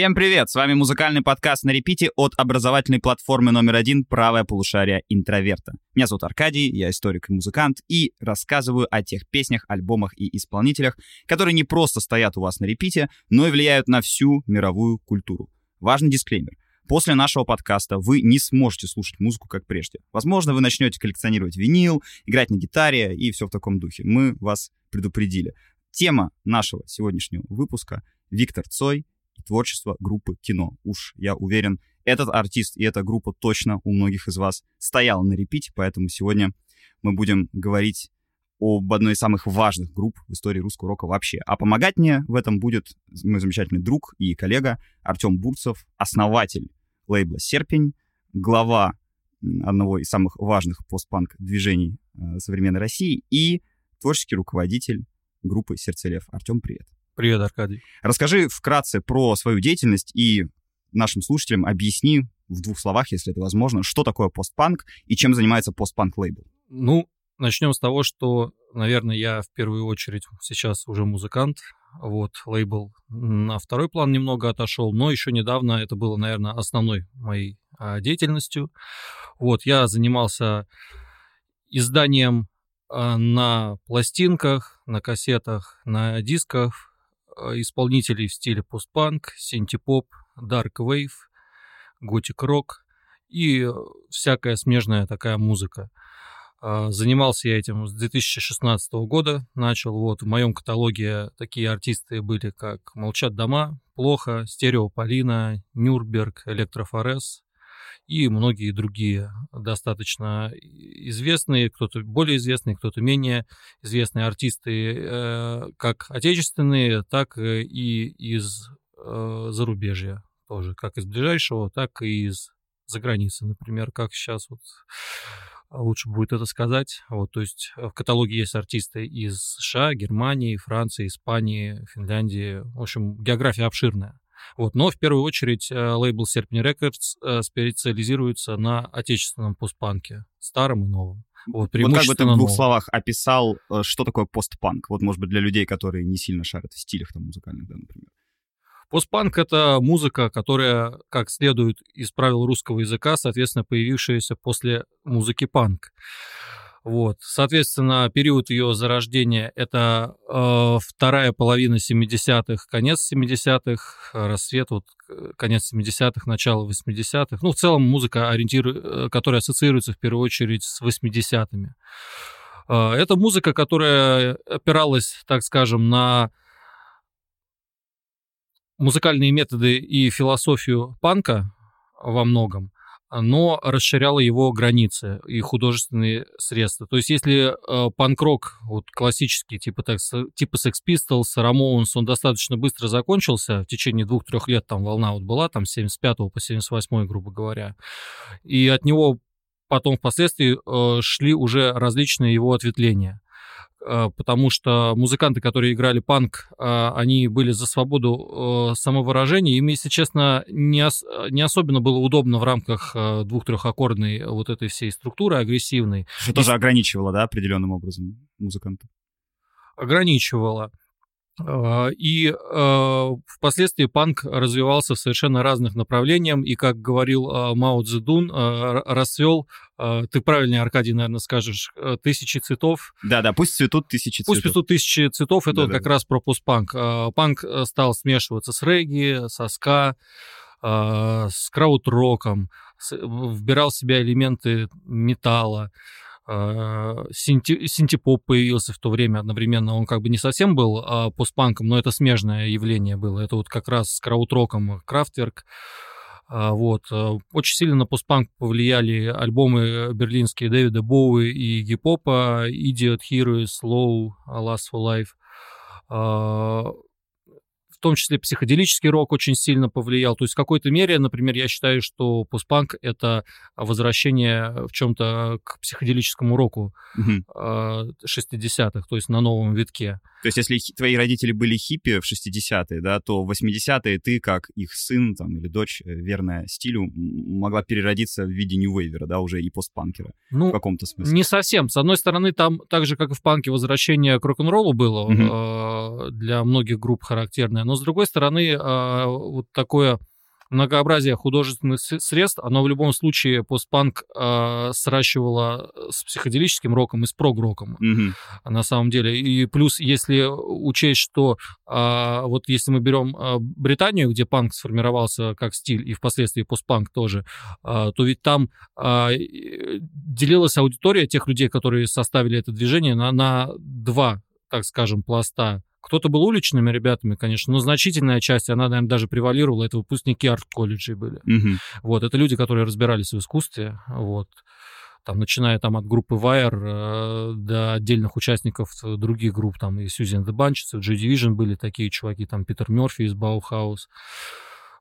Всем привет! С вами музыкальный подкаст на репите от образовательной платформы номер один «Правое полушарие интроверта». Меня зовут Аркадий, я историк и музыкант, и рассказываю о тех песнях, альбомах и исполнителях, которые не просто стоят у вас на репите, но и влияют на всю мировую культуру. Важный дисклеймер. После нашего подкаста вы не сможете слушать музыку как прежде. Возможно, вы начнете коллекционировать винил, играть на гитаре и все в таком духе. Мы вас предупредили. Тема нашего сегодняшнего выпуска — Виктор Цой и творчество группы кино. Уж я уверен, этот артист и эта группа точно у многих из вас стояла на репите, поэтому сегодня мы будем говорить об одной из самых важных групп в истории русского рока вообще. А помогать мне в этом будет мой замечательный друг и коллега Артем Бурцев, основатель лейбла «Серпень», глава одного из самых важных постпанк движений э, современной России и творческий руководитель группы «Сердцелев». Артем, привет. Привет, Аркадий. Расскажи вкратце про свою деятельность и нашим слушателям объясни в двух словах, если это возможно, что такое постпанк и чем занимается постпанк-лейбл. Ну, начнем с того, что, наверное, я в первую очередь сейчас уже музыкант. Вот, лейбл на второй план немного отошел, но еще недавно это было, наверное, основной моей а, деятельностью. Вот, я занимался изданием а, на пластинках, на кассетах, на дисках исполнителей в стиле постпанк, синтепоп, дарк вейв, готик рок и всякая смежная такая музыка. А, занимался я этим с 2016 года, начал. Вот в моем каталоге такие артисты были, как «Молчат дома», «Плохо», «Стерео Полина», «Нюрнберг», «Электрофорез», и многие другие достаточно известные, кто-то более известные, кто-то менее известные артисты, э, как отечественные, так и из э, зарубежья тоже, как из ближайшего, так и из за границы, например, как сейчас вот лучше будет это сказать. Вот, то есть в каталоге есть артисты из США, Германии, Франции, Испании, Финляндии. В общем, география обширная. Вот. Но в первую очередь э, лейбл Serpent Records э, специализируется на отечественном постпанке, старом и новом. Вот, вот как бы ты в двух словах описал, э, что такое постпанк? Вот, может быть, для людей, которые не сильно шарят в стилях там музыкальных, да, например. Постпанк — это музыка, которая, как следует из правил русского языка, соответственно, появившаяся после музыки панк. Вот. Соответственно, период ее зарождения — это э, вторая половина 70-х, конец 70-х, рассвет, вот конец 70-х, начало 80-х. Ну, в целом музыка, ориентиру... Э, которая ассоциируется в первую очередь с 80-ми. Э, это музыка, которая опиралась, так скажем, на музыкальные методы и философию панка во многом но расширяло его границы и художественные средства. То есть если э, панк-рок, вот классический, типа, так, типа Sex Pistols, Ramones, он достаточно быстро закончился, в течение двух-трех лет там волна вот была, там с 75 по 78, грубо говоря, и от него потом впоследствии э, шли уже различные его ответвления. Э, потому что музыканты, которые играли панк, э, они были за свободу э, самовыражения. Им, если честно, не, ос- не особенно было удобно в рамках двух-трехаккордной вот этой всей структуры агрессивной. Что тоже ограничивало, да, определенным образом музыканта? Ограничивало. А, и э, впоследствии панк развивался в совершенно разных направлениях, и, как говорил э, Мао Цзэдун, э, расцвел, э, ты правильнее, Аркадий, наверное, скажешь, э, тысячи цветов. Да-да, пусть цветут тысячи цветов. Пусть цветут тысячи цветов, это вот как раз про постпанк. Э, панк стал смешиваться с регги, со ска, э, с крауд-роком, вбирал в себя элементы металла. А, синти, синтепоп появился в то время одновременно. Он как бы не совсем был а, постпанком, но это смежное явление было. Это вот как раз с краудроком Крафтверк. А, вот. А, очень сильно на постпанк повлияли альбомы берлинские Дэвида Боуи и Гипопа, Idiot Hero, Slow, Last for Life в том числе психоделический рок очень сильно повлиял. То есть в какой-то мере, например, я считаю, что постпанк — это возвращение в чем-то к психоделическому року угу. 60-х, то есть на новом витке. То есть если твои родители были хиппи в 60-е, да, то в 80-е ты, как их сын там, или дочь, э, верная стилю, могла переродиться в виде нью-вейвера, да, уже и постпанкера ну, в каком-то смысле. Не совсем. С одной стороны, там так же, как и в панке, возвращение к рок-н-роллу было. Угу. для многих групп характерное. Но, с другой стороны, вот такое многообразие художественных средств, оно в любом случае постпанк э, сращивало с психоделическим роком и с прог-роком, mm-hmm. на самом деле. И плюс, если учесть, что э, вот если мы берем э, Британию, где панк сформировался как стиль, и впоследствии постпанк тоже, э, то ведь там э, делилась аудитория тех людей, которые составили это движение, на, на два, так скажем, пласта кто-то был уличными ребятами, конечно, но значительная часть, она, наверное, даже превалировала, это выпускники арт-колледжей были. Угу. Вот, это люди, которые разбирались в искусстве, вот там, начиная там от группы Wire э, до отдельных участников других групп, там и Сьюзен The Bunches, и Joy Division были такие чуваки, там Питер Мерфи из Bauhaus.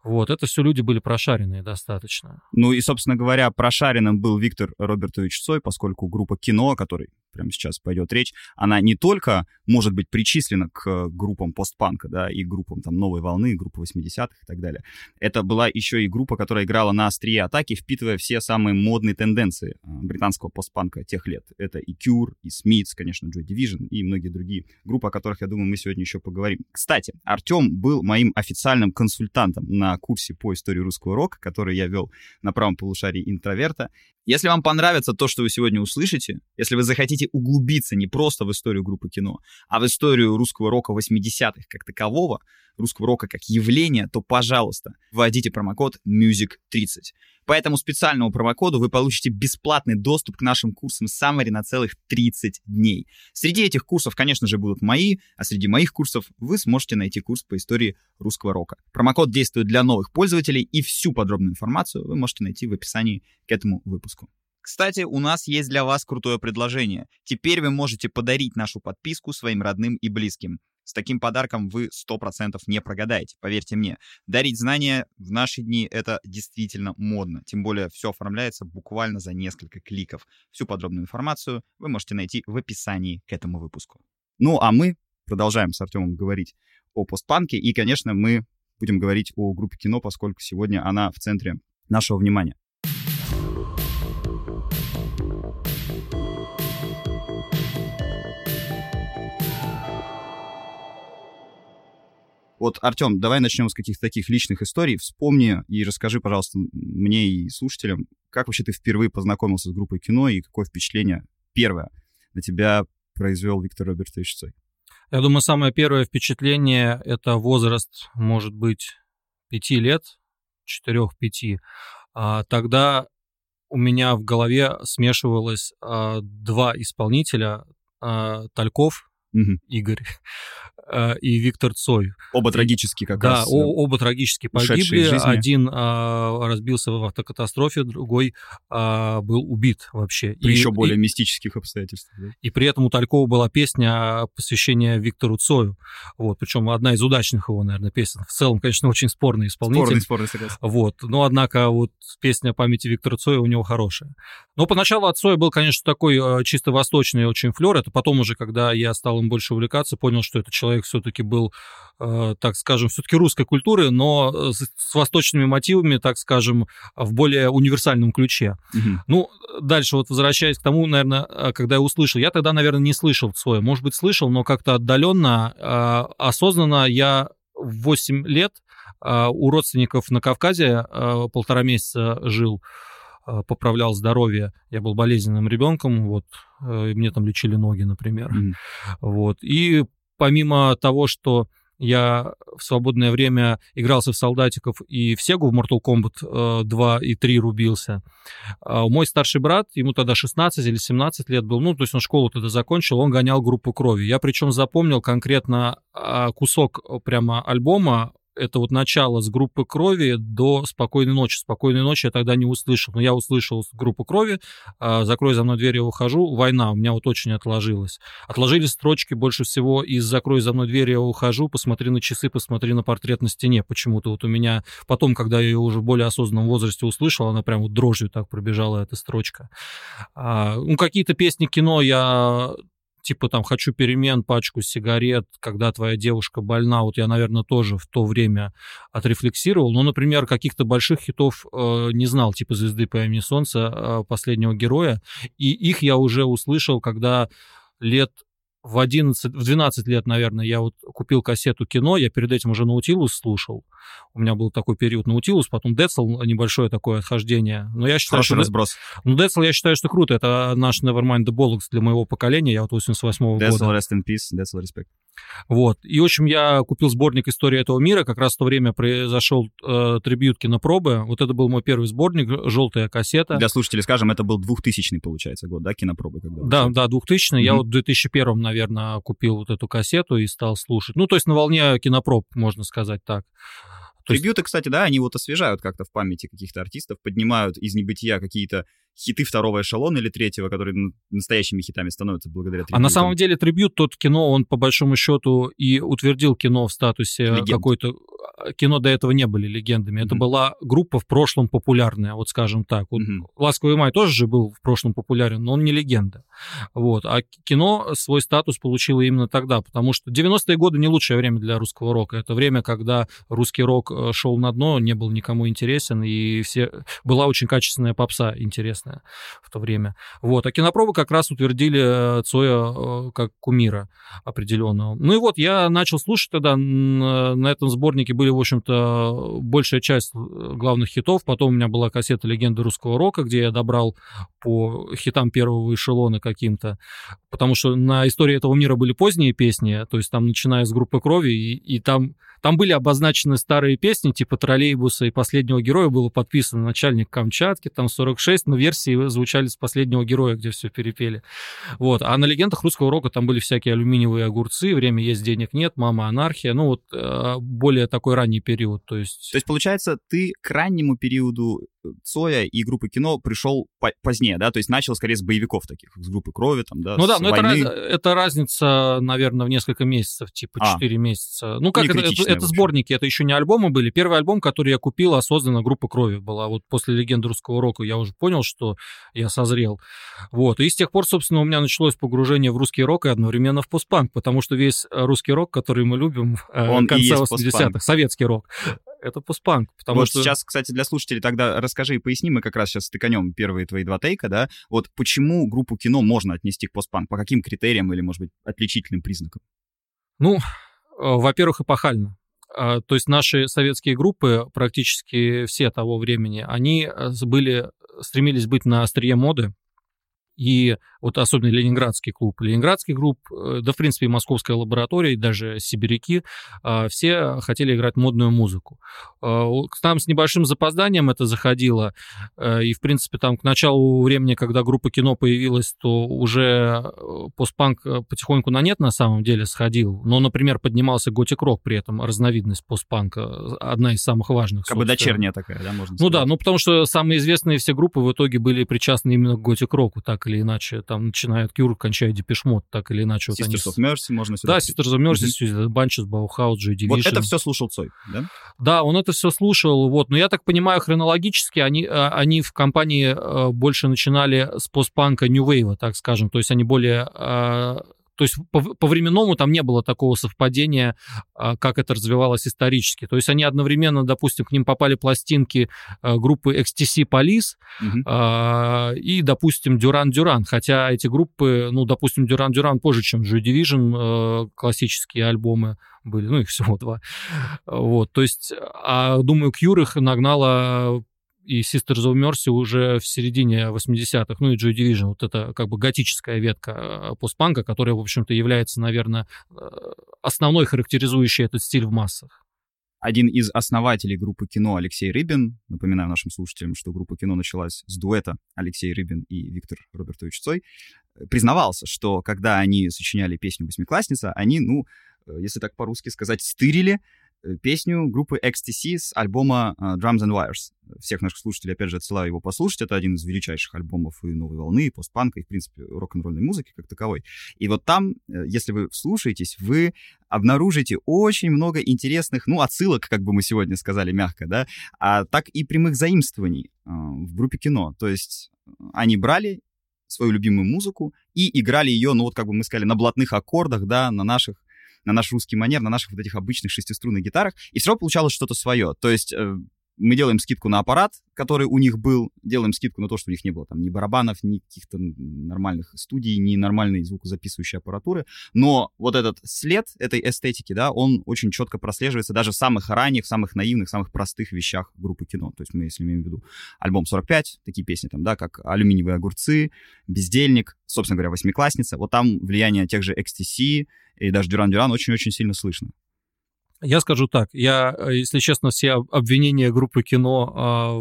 Вот, это все люди были прошаренные достаточно. Ну и, собственно говоря, прошаренным был Виктор Робертович Цой, поскольку группа «Кино», о которой прямо сейчас пойдет речь, она не только может быть причислена к группам постпанка, да, и группам там новой волны, группы 80-х и так далее. Это была еще и группа, которая играла на острие атаки, впитывая все самые модные тенденции а, британского постпанка тех лет. Это и Cure, и Smiths, конечно, Joy Division и многие другие группы, о которых, я думаю, мы сегодня еще поговорим. Кстати, Артем был моим официальным консультантом на курсе по истории русского рока, который я вел на правом полушарии интроверта. Если вам понравится то, что вы сегодня услышите, если вы захотите углубиться не просто в историю группы кино, а в историю русского рока 80-х как такового, русского рока как явления, то, пожалуйста, вводите промокод MUSIC30. По этому специальному промокоду вы получите бесплатный доступ к нашим курсам Summary на целых 30 дней. Среди этих курсов, конечно же, будут мои, а среди моих курсов вы сможете найти курс по истории русского рока. Промокод действует для новых пользователей, и всю подробную информацию вы можете найти в описании к этому выпуску. Кстати, у нас есть для вас крутое предложение. Теперь вы можете подарить нашу подписку своим родным и близким. С таким подарком вы 100% не прогадаете, поверьте мне. Дарить знания в наши дни — это действительно модно. Тем более все оформляется буквально за несколько кликов. Всю подробную информацию вы можете найти в описании к этому выпуску. Ну, а мы продолжаем с Артемом говорить о постпанке. И, конечно, мы будем говорить о группе кино, поскольку сегодня она в центре нашего внимания. Вот, Артем, давай начнем с каких-то таких личных историй. Вспомни и расскажи, пожалуйста, мне и слушателям, как вообще ты впервые познакомился с группой кино и какое впечатление первое на тебя произвел Виктор Робертович Цой? Я думаю, самое первое впечатление — это возраст, может быть, пяти лет, четырех-пяти. А, тогда у меня в голове смешивалось а, два исполнителя, а, Тальков, угу. Игорь, и Виктор Цой. Оба трагически как да, раз. Да, э, оба трагически погибли. Один а, разбился в автокатастрофе, другой а, был убит вообще. При и, еще более и, мистических обстоятельствах. Да? И при этом у Талькова была песня посвящения Виктору Цою. Вот, причем одна из удачных его, наверное, песен. В целом, конечно, очень спорный исполнитель. Спорный, спорный, согласен. Вот, но однако вот песня памяти Виктора Цоя у него хорошая. Но поначалу от Цоя был, конечно, такой э, чисто восточный очень флер. Это потом уже, когда я стал им больше увлекаться, понял, что это человек человек все-таки был, э, так скажем, все-таки русской культуры, но э, с, восточными мотивами, так скажем, в более универсальном ключе. Угу. Ну, дальше вот возвращаясь к тому, наверное, э, когда я услышал, я тогда, наверное, не слышал свое, может быть, слышал, но как-то отдаленно, осознанно я в 8 лет у родственников на Кавказе полтора месяца жил, поправлял здоровье. Я был болезненным ребенком, вот, мне там лечили ноги, например. Mm. Вот. И помимо того, что я в свободное время игрался в солдатиков и в Сегу в Mortal Kombat 2 э, и 3 рубился. А мой старший брат, ему тогда 16 или 17 лет был, ну, то есть он школу тогда закончил, он гонял группу крови. Я причем запомнил конкретно а, кусок прямо альбома это вот начало с группы крови до спокойной ночи. Спокойной ночи я тогда не услышал, но я услышал группу крови, а, закрой за мной дверь, я ухожу, война, у меня вот очень отложилось. Отложились строчки больше всего из закрой за мной дверь, я ухожу, посмотри на часы, посмотри на портрет на стене. Почему-то вот у меня потом, когда я ее уже в более осознанном возрасте услышал, она прям вот дрожью так пробежала эта строчка. А, ну, какие-то песни кино я типа там «Хочу перемен», «Пачку сигарет», «Когда твоя девушка больна», вот я, наверное, тоже в то время отрефлексировал. Но, например, каких-то больших хитов э, не знал, типа «Звезды по имени Солнца», э, «Последнего героя». И их я уже услышал, когда лет в 11, в 12 лет, наверное, я вот купил кассету кино, я перед этим уже Наутилус слушал. У меня был такой период Наутилус, потом Децл, небольшое такое отхождение. Но я считаю, Хороший что... разброс. Ну, Децл, я считаю, что круто. Это наш Nevermind the Bollocks для моего поколения. Я вот 88-го Децл, года. rest in peace, Децл, respect. Вот. И, в общем, я купил сборник «История этого мира». Как раз в то время произошел э, трибют кинопробы. Вот это был мой первый сборник, желтая кассета. Для слушателей скажем, это был 2000 получается, год, да, кинопробы? Когда Да, вышел? да, 2000 Я Мгм. вот в 2001, наверное, купил вот эту кассету и стал слушать. Ну, то есть на волне кинопроб, можно сказать так. То есть- Трибьюты, кстати, да, они вот освежают как-то в памяти каких-то артистов, поднимают из небытия какие-то хиты второго эшелона или третьего, которые настоящими хитами становятся благодаря А на самом деле трибют, тот кино, он по большому счету и утвердил кино в статусе Легенд. какой-то... Кино до этого не были легендами. Это Мгм. была группа в прошлом популярная, вот скажем так. Вот Мгм. «Ласковый май» тоже же был в прошлом популярен, но он не легенда. Вот. А кино свой статус получило именно тогда, потому что 90-е годы не лучшее время для русского рока. Это время, когда русский рок э, шел на дно, не был никому интересен, и все... была очень качественная попса интересная в то время. Вот. А кинопробы как раз утвердили э, Цоя э, как кумира определенного. Ну и вот я начал слушать тогда, э, на этом сборнике были, в общем-то, большая часть главных хитов. Потом у меня была кассета «Легенды русского рока», где я добрал по хитам первого эшелона каким-то. Потому что на истории этого мира были поздние песни, то есть там начиная с группы крови, и, и там, там были обозначены старые песни, типа троллейбуса и последнего героя было подписано начальник Камчатки, там 46, но версии звучали с последнего героя, где все перепели. Вот. А на легендах русского рока там были всякие алюминиевые огурцы, время есть, денег нет, мама анархия, ну вот э, более такой ранний период, то есть... То есть, получается, ты к раннему периоду Цоя и группы кино пришел по- позднее, да? То есть начал скорее с боевиков таких, с группы крови, там, да, Ну да, но это, войны. раз- это разница, наверное, в несколько месяцев, типа А. 4 месяца. Ну как, это, это, это сборники, это еще не альбомы были. Первый альбом, который я купил, осознанно группа крови была. Вот после легенды русского рока я уже понял, что я созрел. Вот. И с тех пор, собственно, у меня началось погружение в русский рок и одновременно в постпанк, потому что весь русский рок, который мы любим, э, Он конца есть 80-х, постпанк. советский рок, это постпанк. Потому вот что... сейчас, кстати, для слушателей тогда расскажи и поясни, мы как раз сейчас стыканем первые твои два тейка, да, вот почему группу кино можно отнести к постпанк, по каким критериям или, может быть, отличительным признакам? Ну, э, во-первых, эпохально. А, То есть наши советские группы, практически все того времени, они э, были, стремились быть на острие моды. И вот особенно Ленинградский клуб. Ленинградский клуб, э, да, в принципе, и Московская лаборатория, и даже сибиряки, а, все хотели играть модную музыку. А, у- Там с небольшим запозданием это заходило, э, и, в принципе, там к началу времени, когда группа кино появилась, то уже э, постпанк потихоньку на нет на самом деле сходил. Но, например, поднимался готик-рок при этом, разновидность постпанка, одна из самых важных. Как бы дочерняя такая, да, можно Ну сказать? да, ну потому что самые известные все группы в итоге были причастны именно к готик-року, так или иначе. Там начиная от Cure, кончая Депешмот, так или иначе. вот они Sisters с- of Mercy можно сюда... Да. Sisters of Mercy, Bauhaus, Joy Division. Вот это все слушал Цой, да? Да, он это все слушал, вот. Но я так понимаю, хронологически они, э, они в компании э, больше начинали с постпанка New Wave, так скажем. То есть они более... То есть по, по временному там не было такого совпадения, а, как это развивалось исторически. То есть они одновременно, допустим, к ним попали пластинки э, группы XTC Police Мгм. а, и, допустим, Дюран Дюран. Хотя эти группы, ну, допустим, Дюран Дюран позже, чем Joy Division, классические альбомы были, ну, их всего два. Вот, то есть, а, думаю, Cure их нагнала и Sisters of Mercy уже в середине 80-х, ну и Joy Division, вот это как бы готическая ветка э, постпанка, которая, в общем-то, является, наверное, э, основной характеризующей этот стиль в массах. Один из основателей группы кино Алексей Рыбин, напоминаю нашим слушателям, что группа кино началась с дуэта Алексей Рыбин и Виктор Робертович Цой, признавался, что когда они сочиняли песню «Восьмиклассница», они, ну, э, если так по-русски сказать, стырили песню группы XTC с альбома э, Drums and Wires. Всех наших слушателей, опять же, отсылаю его послушать. Это один из величайших альбомов и новой волны, и постпанка, и, в принципе, рок-н-ролльной музыки как таковой. И вот там, э, если вы вслушаетесь, вы обнаружите очень много интересных, ну, отсылок, как бы мы сегодня сказали мягко, да, а так и прямых заимствований э, в группе кино. То есть э, они брали свою любимую музыку и играли ее, ну, вот как бы мы сказали, на блатных аккордах, да, на наших на наш русский манер, на наших вот этих обычных шестиструнных гитарах, и все равно получалось что-то свое. То есть э, мы делаем скидку на аппарат, который у них был, делаем скидку на то, что у них не было там ни барабанов, ни каких-то нормальных студий, ни нормальной звукозаписывающей аппаратуры, но вот этот след этой эстетики, да, он очень четко прослеживается даже в самых ранних, самых наивных, самых простых вещах группы кино. То есть мы, если имеем в виду альбом 45, такие песни там, да, как «Алюминиевые огурцы», «Бездельник», собственно говоря, «Восьмиклассница», вот там влияние тех же XTC и даже «Дюран Дюран» очень-очень сильно слышно. Я скажу так, я, э, если честно, все обвинения группы кино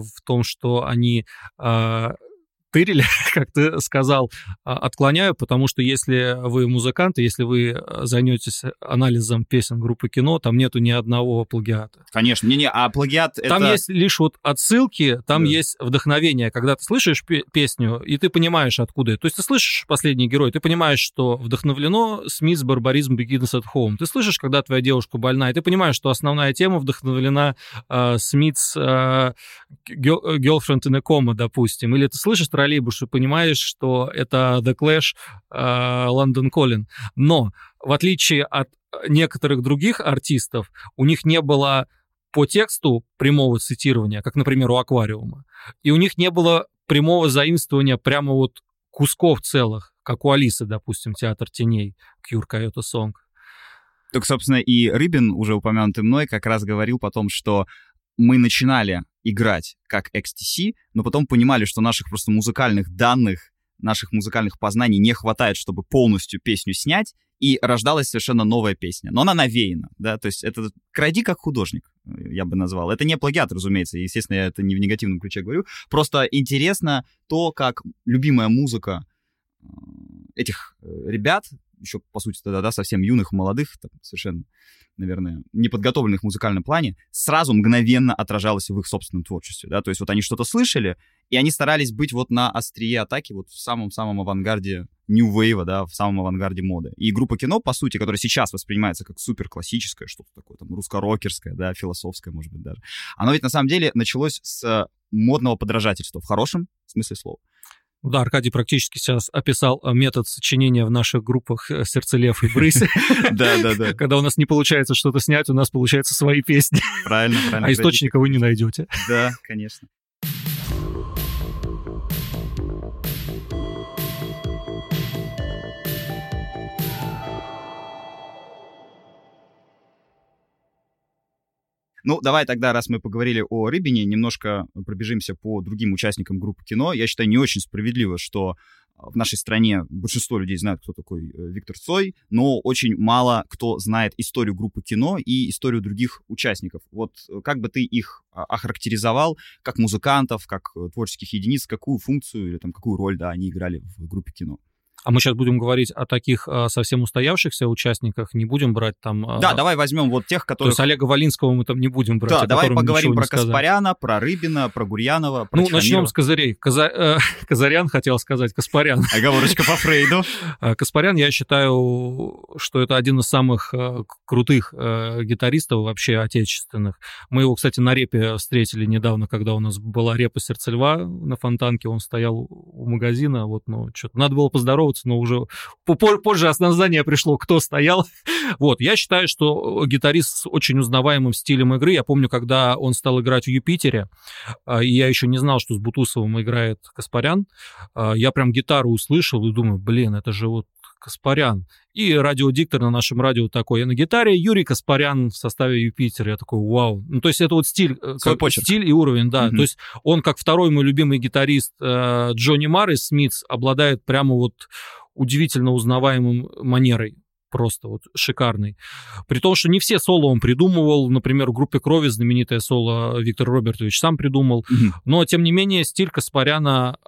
э, в том, что они э, тырили, как ты сказал, а, отклоняю, потому что если вы музыканты, если вы э, займетесь анализом песен группы кино, там нету ни одного плагиата. Конечно, не-не, а плагиат Там это... есть лишь вот отсылки, там да. есть вдохновение, когда ты слышишь песню, и ты понимаешь, откуда это. То есть ты слышишь «Последний герой», ты понимаешь, что вдохновлено Смитс «Барбаризм Begins at Home». Ты слышишь, когда твоя девушка больна, и ты понимаешь, что основная тема вдохновлена э, Смитс э, «Girlfriend in a Coma», допустим. Или ты слышишь троллейбус и понимаешь, что это The Clash, Лондон uh, Calling. Но в отличие от некоторых других артистов, у них не было по тексту прямого цитирования, как, например, у Аквариума, и у них не было прямого заимствования прямо вот кусков целых, как у Алисы, допустим, «Театр теней», «Кьюр Койота Сонг». Так, собственно, и Рыбин, уже упомянутый мной, как раз говорил потом, что мы начинали играть как XTC, но потом понимали, что наших просто музыкальных данных, наших музыкальных познаний не хватает, чтобы полностью песню снять, и рождалась совершенно новая песня. Но она навеяна, да, то есть это кради как художник, я бы назвал. Это не плагиат, разумеется, естественно, я это не в негативном ключе говорю. Просто интересно то, как любимая музыка э, этих э, ребят, еще, по сути, тогда, да, совсем юных, молодых, там, совершенно, наверное, неподготовленных в музыкальном плане, сразу мгновенно отражалось в их собственном творчестве, да, то есть вот они что-то слышали, и они старались быть вот на острие атаки, вот в самом-самом авангарде New Wave, да, в самом авангарде моды. И группа кино, по сути, которая сейчас воспринимается как супер классическая, что-то такое там русско-рокерское, да, философское, может быть, даже. Оно ведь на самом деле началось с модного подражательства в хорошем смысле слова. Да, Аркадий практически сейчас описал э, метод сочинения в наших группах э, «Сердцелев» и «Брысь». Да, да, да. Когда у нас не получается что-то снять, у нас получается свои песни. Правильно, правильно. А источника вы не найдете. Да, конечно. Ну, давай тогда, раз мы поговорили о Рыбине, немножко пробежимся по другим участникам группы кино. Я считаю, не очень справедливо, что в нашей стране большинство людей знают, кто такой э, Виктор Цой, но очень мало кто знает историю группы кино и историю других участников. Вот э, как бы ты их а, охарактеризовал как музыкантов, как э, творческих единиц, какую функцию или там какую роль да, они играли в группе кино? А мы сейчас будем говорить о таких а, совсем устоявшихся участниках, не будем брать там... А, да, давай возьмем вот тех, которые... То есть Олега Валинского мы там не будем брать. Да, давай поговорим про Каспаряна, про Рыбина, про Гурьянова, про Ну, Чхамирова. начнем с Козырей. Каза... Э, Казарян хотел сказать, Каспарян. Оговорочка по Фрейду. А, Каспарян, я считаю, что это один из самых э, крутых э, гитаристов вообще отечественных. Мы его, кстати, на репе встретили недавно, когда у нас была репа «Сердце льва» на Фонтанке, он стоял у магазина, вот, ну, что-то надо было поздороваться поздороваться, но уже позже осознание пришло, кто стоял. Вот, я считаю, что гитарист с очень узнаваемым стилем игры. Я помню, когда он стал играть в Юпитере, а, и я еще не знал, что с Бутусовым играет Каспарян, а, я прям гитару услышал и думаю, блин, это же вот Каспарян. И радиодиктор на нашем радио такой. Я на гитаре Юрий Каспарян в составе Юпитер. Я такой, вау. Ну, то есть это вот стиль, э, как, стиль и уровень, да. Mm-hmm. То есть он, как второй мой любимый гитарист э, Джонни Мар из Смитс, обладает прямо вот удивительно узнаваемым манерой просто вот шикарный. При том, что не все соло он придумывал. Например, в группе Крови знаменитое соло Виктор Робертович сам придумал. Mm-hmm. Но, тем не менее, стиль Каспаряна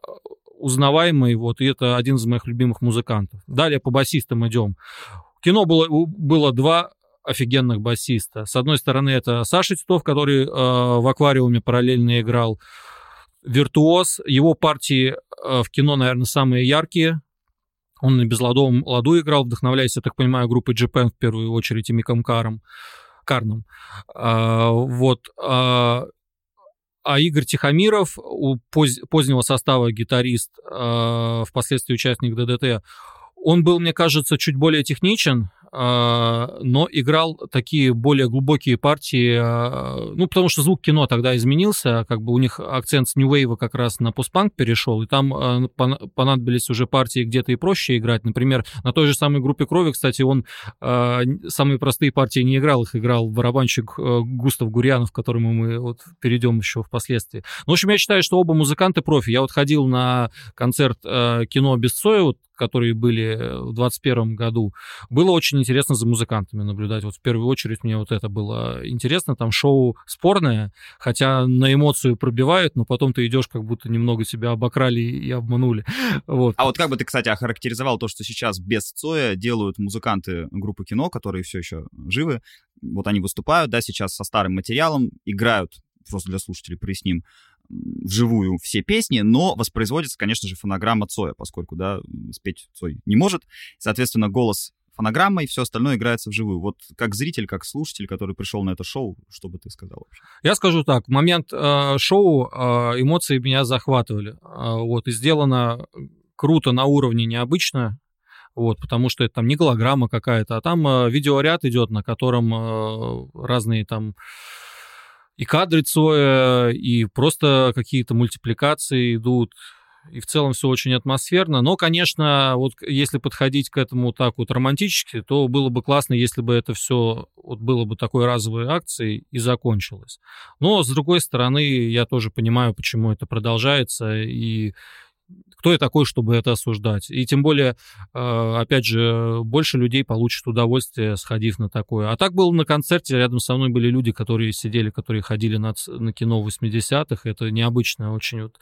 узнаваемый, вот, и это один из моих любимых музыкантов. Далее по басистам идем. Кино было, было два офигенных басиста. С одной стороны, это Саша Титов, который э, в аквариуме параллельно играл. Виртуоз. Его партии э, в кино, наверное, самые яркие. Он на безладовом ладу играл, вдохновляясь, я так понимаю, группой Japan в первую очередь и Миком Каром. Карном. А, вот. А, а Игорь Тихомиров, у поз- позднего состава гитарист, э, впоследствии участник ДДТ, он был, мне кажется, чуть более техничен, но играл такие более глубокие партии, ну, потому что звук кино тогда изменился, как бы у них акцент с New Wave как раз на постпанк перешел, и там понадобились уже партии где-то и проще играть. Например, на той же самой группе крови, кстати, он самые простые партии не играл, их играл барабанщик Густав Гурьянов, к которому мы вот перейдем еще впоследствии. Ну, в общем, я считаю, что оба музыканты профи. Я вот ходил на концерт кино без Цоя, вот которые были в 2021 году, было очень интересно за музыкантами наблюдать. Вот в первую очередь мне вот это было интересно. Там шоу спорное, хотя на эмоцию пробивают, но потом ты идешь, как будто немного себя обокрали и обманули. Вот. А вот как бы ты, кстати, охарактеризовал то, что сейчас без Цоя делают музыканты группы кино, которые все еще живы. Вот они выступают, да, сейчас со старым материалом, играют, просто для слушателей проясним, вживую все песни, но воспроизводится, конечно же, фонограмма Цоя, поскольку, да, спеть Цой не может. Соответственно, голос фонограмма и все остальное играется вживую. Вот как зритель, как слушатель, который пришел на это шоу, что бы ты сказал вообще? Я скажу так, в момент э, шоу э, эмоции меня захватывали. Э, вот, и сделано круто на уровне необычно, вот, потому что это там не голограмма какая-то, а там э, видеоряд идет, на котором э, разные там и кадры Цоя, и просто какие-то мультипликации идут. И в целом все очень атмосферно. Но, конечно, вот если подходить к этому так вот романтически, то было бы классно, если бы это все вот было бы такой разовой акцией и закончилось. Но, с другой стороны, я тоже понимаю, почему это продолжается. И кто я такой, чтобы это осуждать? И тем более, э, опять же, больше людей получат удовольствие, сходив на такое. А так было на концерте, рядом со мной были люди, которые сидели, которые ходили на, на кино в 80-х. Это необычно очень вот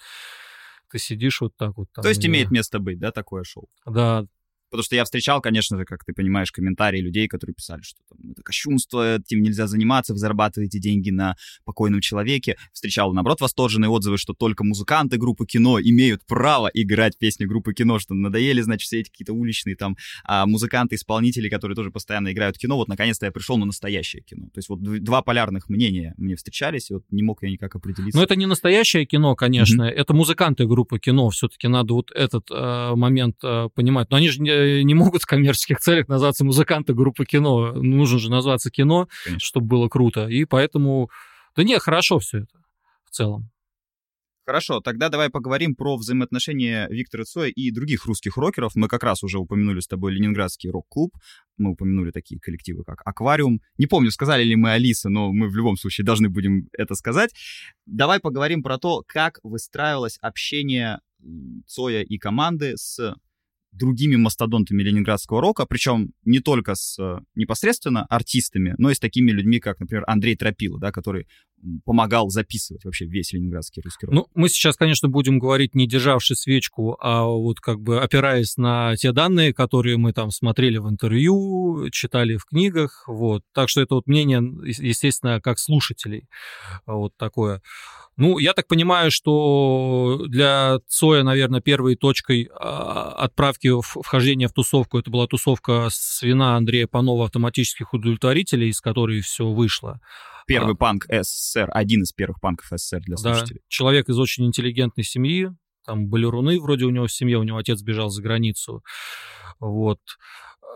ты сидишь вот так вот. Там, То есть и... имеет место быть, да, такое шоу? Да, Потому что я встречал, конечно же, как ты понимаешь, комментарии людей, которые писали, что там, это кощунство, этим нельзя заниматься, вы зарабатываете деньги на покойном человеке. Встречал, наоборот, восторженные отзывы, что только музыканты группы кино имеют право играть песни группы кино, что надоели, значит, все эти какие-то уличные там а, музыканты-исполнители, которые тоже постоянно играют кино. Вот, наконец-то я пришел на настоящее кино. То есть вот два полярных мнения мне встречались, и вот не мог я никак определиться. Но это не настоящее кино, конечно, mm-hmm. это музыканты группы кино. Все-таки надо вот этот э, момент э, понимать. Но они же не не могут в коммерческих целях называться музыканты группы кино. Нужно же назваться кино, Конечно. чтобы было круто. И поэтому... Да не, хорошо все это в целом. Хорошо, тогда давай поговорим про взаимоотношения Виктора Цоя и других русских рокеров. Мы как раз уже упомянули с тобой Ленинградский рок-клуб, мы упомянули такие коллективы, как «Аквариум». Не помню, сказали ли мы Алиса, но мы в любом случае должны будем это сказать. Давай поговорим про то, как выстраивалось общение Цоя и команды с другими мастодонтами ленинградского рока, причем не только с э, непосредственно артистами, но и с такими людьми, как, например, Андрей Тропила, да, который помогал записывать вообще весь ленинградский русский рок. Ну, мы сейчас, конечно, будем говорить не державши свечку, а вот как бы опираясь на те данные, которые мы там смотрели в интервью, читали в книгах, вот. Так что это вот мнение, естественно, как слушателей, вот такое. Ну, я так понимаю, что для Цоя, наверное, первой точкой а, отправки вхождения в тусовку это была тусовка свина Андрея Панова автоматических удовлетворителей, из которой все вышло. Первый а, панк СССР, один из первых панков СССР для слушателей. Да, человек из очень интеллигентной семьи, там были руны вроде у него в семье, у него отец бежал за границу. Вот.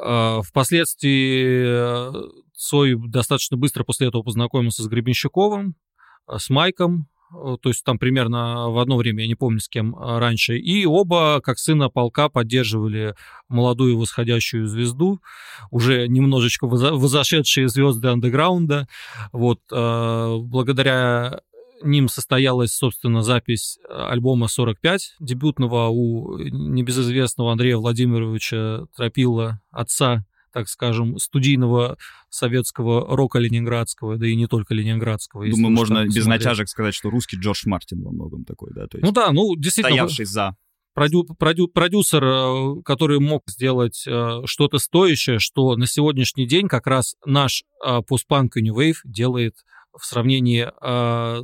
А, впоследствии э, Цой достаточно быстро после этого познакомился с Гребенщиковым, э, с Майком, то есть там примерно в одно время, я не помню с кем а, раньше, и оба, как сына полка, поддерживали молодую восходящую звезду, уже немножечко возошедшие звезды андеграунда, вот, э, благодаря ним состоялась, собственно, запись альбома 45, дебютного у небезызвестного Андрея Владимировича Тропила, отца так скажем, студийного советского рока ленинградского, да и не только ленинградского. Думаю, можно без натяжек сказать, что русский Джордж Мартин во многом такой, да? То есть ну да, ну действительно. Стоявший за продю, продю, продюсер, э, который мог сделать э, что-то стоящее, что на сегодняшний день как раз наш э, постпанк New Wave делает в сравнении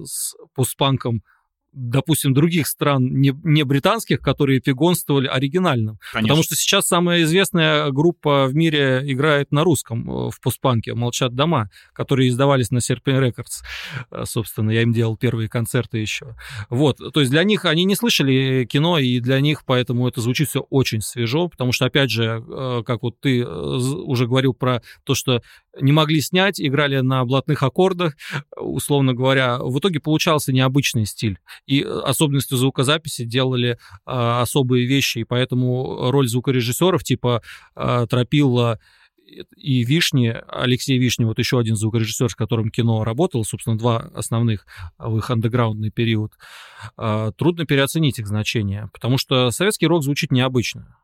с постпанком допустим, других стран, не, не британских, которые пигонствовали оригинальным. Конечно. Потому что сейчас самая известная группа в мире играет на русском э, в постпанке «Молчат дома», которые издавались на Serpent Records. Э, собственно, я им делал первые концерты еще. Вот, то есть для них, они не слышали кино, и для них поэтому это звучит все очень свежо, потому что, опять же, э, как вот ты уже говорил про то, что не могли снять, играли на блатных аккордах, условно говоря. В итоге получался необычный стиль. И особенностью звукозаписи делали э, особые вещи, и поэтому роль звукорежиссеров типа э, Тропилла и Вишни, Алексей Вишни, вот еще один звукорежиссер, с которым кино работал, собственно, два основных в их андеграундный период, э, трудно переоценить их значение, потому что советский рок звучит необычно.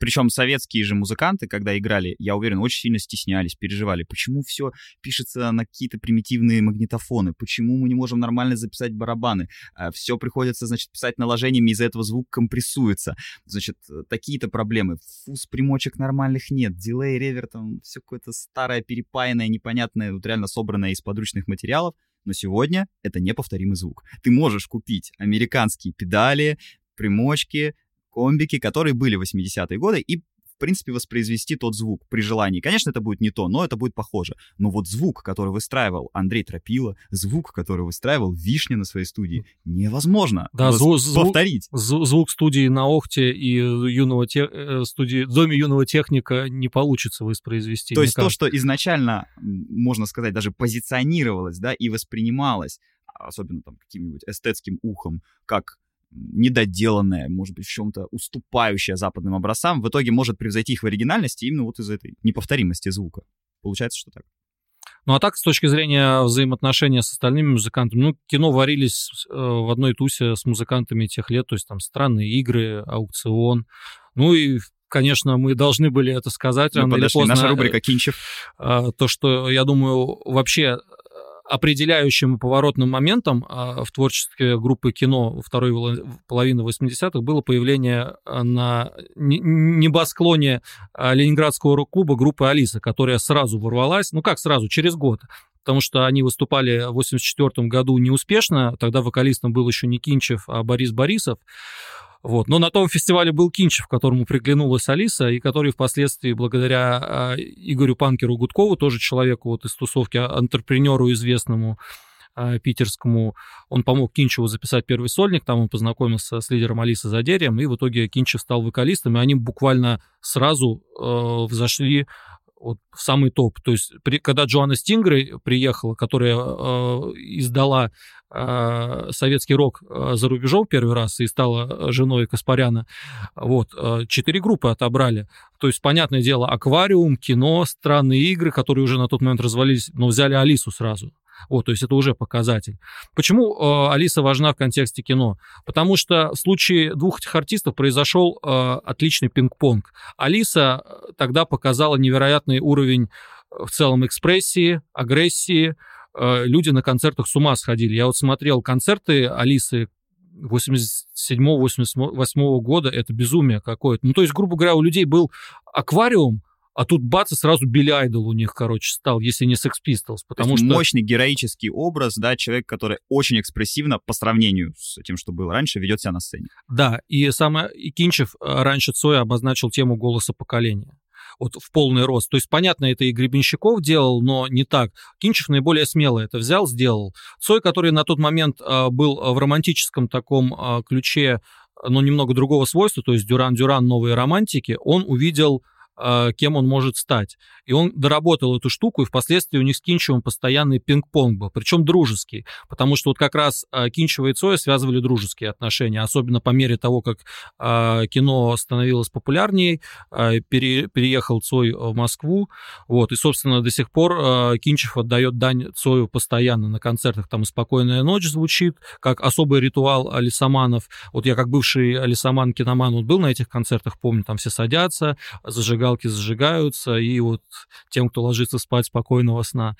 Причем советские же музыканты, когда играли, я уверен, очень сильно стеснялись, переживали. Почему все пишется на какие-то примитивные магнитофоны? Почему мы не можем нормально записать барабаны? А все приходится, значит, писать наложениями, из-за этого звук компрессуется. Значит, такие-то проблемы. Фуз примочек нормальных нет. Дилей, ревер, там все какое-то старое, перепаянное, непонятное, вот реально собранное из подручных материалов. Но сегодня это неповторимый звук. Ты можешь купить американские педали, примочки, комбики, которые были в 80-е годы, и в принципе, воспроизвести тот звук при желании. Конечно, это будет не то, но это будет похоже. Но вот звук, который выстраивал Андрей Тропила, звук, который выстраивал Вишня на своей студии, невозможно да, звук, повторить. Звук, звук студии на Охте и юного те, э, студии, Доме юного техника не получится воспроизвести. То есть то, что изначально, можно сказать, даже позиционировалось, да, и воспринималось, особенно там каким-нибудь эстетским ухом, как недоделанная, может быть, в чем-то уступающая западным образцам, в итоге может превзойти их в оригинальности именно вот из этой неповторимости звука. Получается, что так. Ну а так, с точки зрения взаимоотношения с остальными музыкантами, ну, кино варились э, в одной тусе с музыкантами тех лет, то есть там странные игры, аукцион. Ну и конечно, мы должны были это сказать. Мы подошли, поздно, наша рубрика «Кинчев». Э, то, что, я думаю, вообще определяющим поворотным моментом а, в творчестве группы кино второй половины 80-х было появление а, на небосклоне а, Ленинградского рок-клуба группы «Алиса», которая сразу ворвалась, ну как сразу, через год, потому что они выступали в 84 году неуспешно, тогда вокалистом был еще не Кинчев, а Борис Борисов, вот. Но на том фестивале был Кинчев, которому приглянулась Алиса, и который впоследствии, благодаря а, Игорю Панкеру Гудкову, тоже человеку вот из тусовки, антрепренеру известному, а, питерскому. Он помог Кинчеву записать первый сольник, там он познакомился с лидером Алисы Задерием, и в итоге Кинчев стал вокалистом, и они буквально сразу э, взошли вот в самый топ. То есть, при, когда Джоанна Стингрей приехала, которая э, издала э, советский рок э, за рубежом первый раз и стала женой Каспаряна, вот, э, четыре группы отобрали. То есть, понятное дело, аквариум, кино, странные игры, которые уже на тот момент развалились, но взяли Алису сразу. Вот, то есть это уже показатель. Почему э, Алиса важна в контексте кино? Потому что в случае двух этих артистов произошел э, отличный пинг-понг. Алиса э, тогда показала невероятный уровень э, в целом экспрессии, агрессии. Э, люди на концертах с ума сходили. Я вот смотрел концерты Алисы 87-88 года, это безумие какое-то. Ну, то есть, грубо говоря, у людей был аквариум, а тут бац, и сразу Билли Айдол у них, короче, стал, если не Sex Pistols, потому что... мощный героический образ, да, человек, который очень экспрессивно по сравнению с тем, что было раньше, ведет себя на сцене. Да, и самое... И Кинчев э, раньше Цоя обозначил тему голоса поколения вот в полный рост. То есть, понятно, это и Гребенщиков делал, но не так. Кинчев наиболее смело это взял, сделал. Цой, который на тот момент э, был в романтическом таком э, ключе, но немного другого свойства, то есть Дюран-Дюран, новые романтики, он увидел кем он может стать. И он доработал эту штуку, и впоследствии у них с Кинчевым постоянный пинг-понг был, причем дружеский, потому что вот как раз а, Кинчева и Цоя связывали дружеские отношения, особенно по мере того, как а, кино становилось популярнее, пере, переехал Цой в Москву, вот, и, собственно, до сих пор Кинчев отдает дань Цою постоянно на концертах, там и «Спокойная ночь» звучит, как особый ритуал алисаманов, вот я как бывший алисаман-киноман вот был на этих концертах, помню, там все садятся, зажигают зажигалки зажигаются, и вот тем, кто ложится спать, спокойного сна.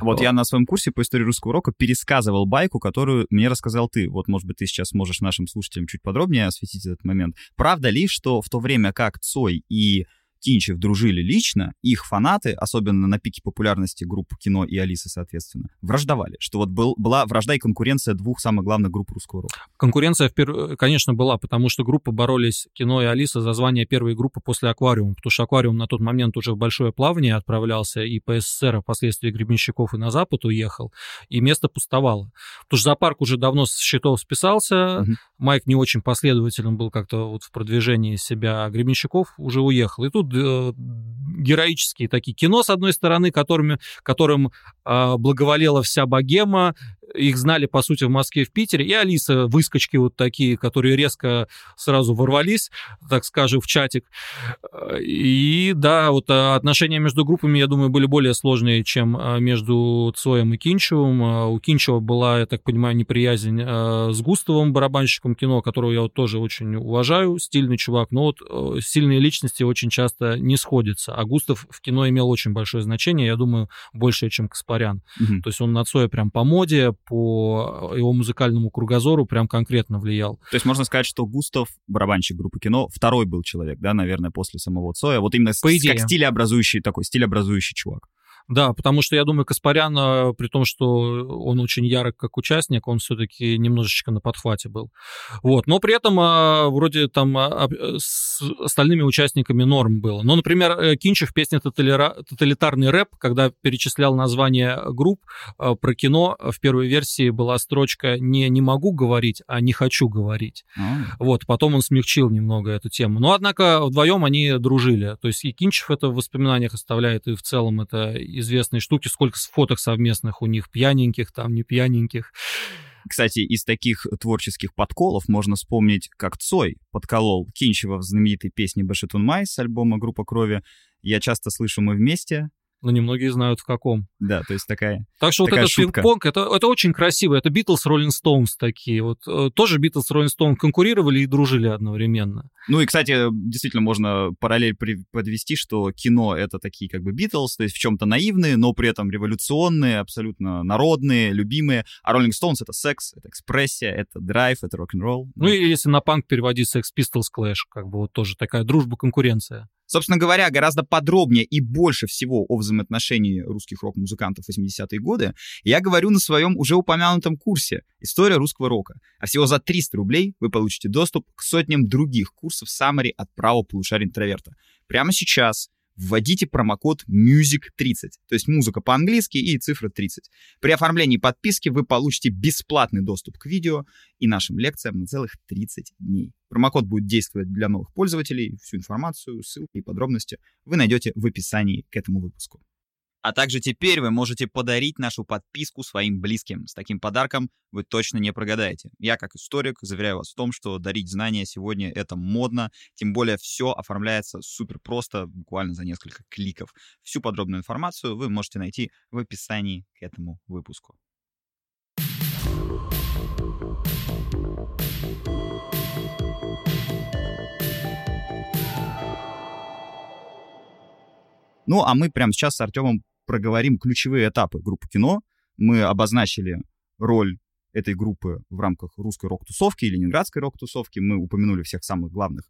Вот я на своем курсе по истории русского урока пересказывал байку, которую мне рассказал ты. Вот, может быть, ты сейчас можешь нашим слушателям чуть подробнее осветить этот момент. Правда ли, что в то время как Цой и Кинчев дружили лично, их фанаты, особенно на пике популярности группы кино и Алисы, соответственно, враждовали. Что вот был, была вражда и конкуренция двух самых главных групп русского рока. Конкуренция, конечно, была, потому что группы боролись, кино и Алиса, за звание первой группы после «Аквариума», потому что «Аквариум» на тот момент уже в большое плавание отправлялся, и по СССР, а впоследствии Гребенщиков и на Запад уехал, и место пустовало. Потому что зоопарк уже давно с счетов списался, угу. Майк не очень последователен был как-то вот в продвижении себя, а Гребенщиков уже уехал. И тут героические такие кино, с одной стороны, которыми, которым э, благоволела вся богема, их знали, по сути, в Москве и в Питере, и Алиса, выскочки вот такие, которые резко сразу ворвались, так скажем, в чатик. И да, вот а, отношения между группами, я думаю, были более сложные, чем а, между Цоем и Кинчевым. А, у Кинчева была, я так понимаю, неприязнь с Густавом, барабанщиком кино, которого я вот тоже очень уважаю, стильный чувак, но вот э, сильные личности очень часто не сходятся. А Густав в кино имел очень большое значение, я думаю, большее, чем Каспарян. Угу. То есть он на Цоя прям по моде, по его музыкальному кругозору прям конкретно влиял. То есть можно сказать, что Густав, барабанщик группы кино, второй был человек, да, наверное, после самого Цоя. Вот именно по идее. как стилеобразующий такой, стилеобразующий чувак. Да, потому что я думаю, Каспарян, э, при том, что он очень ярок как участник, он все-таки немножечко на подхвате был. Вот. Но при этом а, вроде там а, с остальными участниками норм было. Но, например, э, Кинчев в песне «Тоталитарный рэп», когда перечислял название групп э, про кино, в первой версии была строчка не «не могу говорить», а «не хочу говорить». Mm. Вот. Потом он смягчил немного эту тему. Но, однако, вдвоем они дружили. То есть и Кинчев это в воспоминаниях оставляет, и в целом это известные штуки, сколько фоток совместных у них, пьяненьких, там, не пьяненьких. Кстати, из таких творческих подколов можно вспомнить, как Цой подколол Кинчева в знаменитой песне «Башетун Май» с альбома «Группа крови». Я часто слышу «Мы вместе», но немногие знают в каком. Да, то есть такая Так что такая вот этот пинг-понг, это, это очень красиво. Это Битлз, Роллинг Стоунс такие. Вот э, тоже Битлз, Роллинг Стоунс конкурировали и дружили одновременно. Ну и, кстати, действительно можно параллель подвести, что кино — это такие как бы Битлз, то есть в чем-то наивные, но при этом революционные, абсолютно народные, любимые. А Роллинг Стоунс — это секс, это экспрессия, это драйв, это рок-н-ролл. Ну и если на панк переводить Sex Pistols Clash, как бы вот тоже такая дружба-конкуренция. Собственно говоря, гораздо подробнее и больше всего о взаимоотношении русских рок-музыкантов 80-е годы я говорю на своем уже упомянутом курсе «История русского рока». А всего за 300 рублей вы получите доступ к сотням других курсов Summary от правого полушария интроверта. Прямо сейчас вводите промокод MUSIC30, то есть музыка по-английски и цифра 30. При оформлении подписки вы получите бесплатный доступ к видео и нашим лекциям на целых 30 дней. Промокод будет действовать для новых пользователей. Всю информацию, ссылки и подробности вы найдете в описании к этому выпуску. А также теперь вы можете подарить нашу подписку своим близким. С таким подарком вы точно не прогадаете. Я, как историк, заверяю вас в том, что дарить знания сегодня это модно. Тем более все оформляется супер просто, буквально за несколько кликов. Всю подробную информацию вы можете найти в описании к этому выпуску. Ну, а мы прямо сейчас с Артемом проговорим ключевые этапы группы кино. Мы обозначили роль этой группы в рамках русской рок-тусовки и ленинградской рок-тусовки. Мы упомянули всех самых главных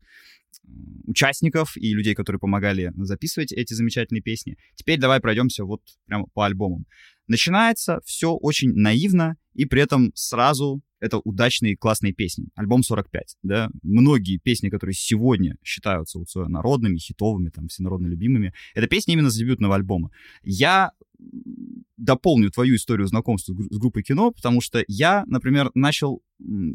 участников и людей, которые помогали записывать эти замечательные песни. Теперь давай пройдемся вот прямо по альбомам. Начинается все очень наивно, и при этом сразу это удачные классные песни. Альбом 45, да. Многие песни, которые сегодня считаются вот народными, хитовыми, там, всенародно любимыми, это песни именно с дебютного альбома. Я дополню твою историю знакомства с группой кино, потому что я, например, начал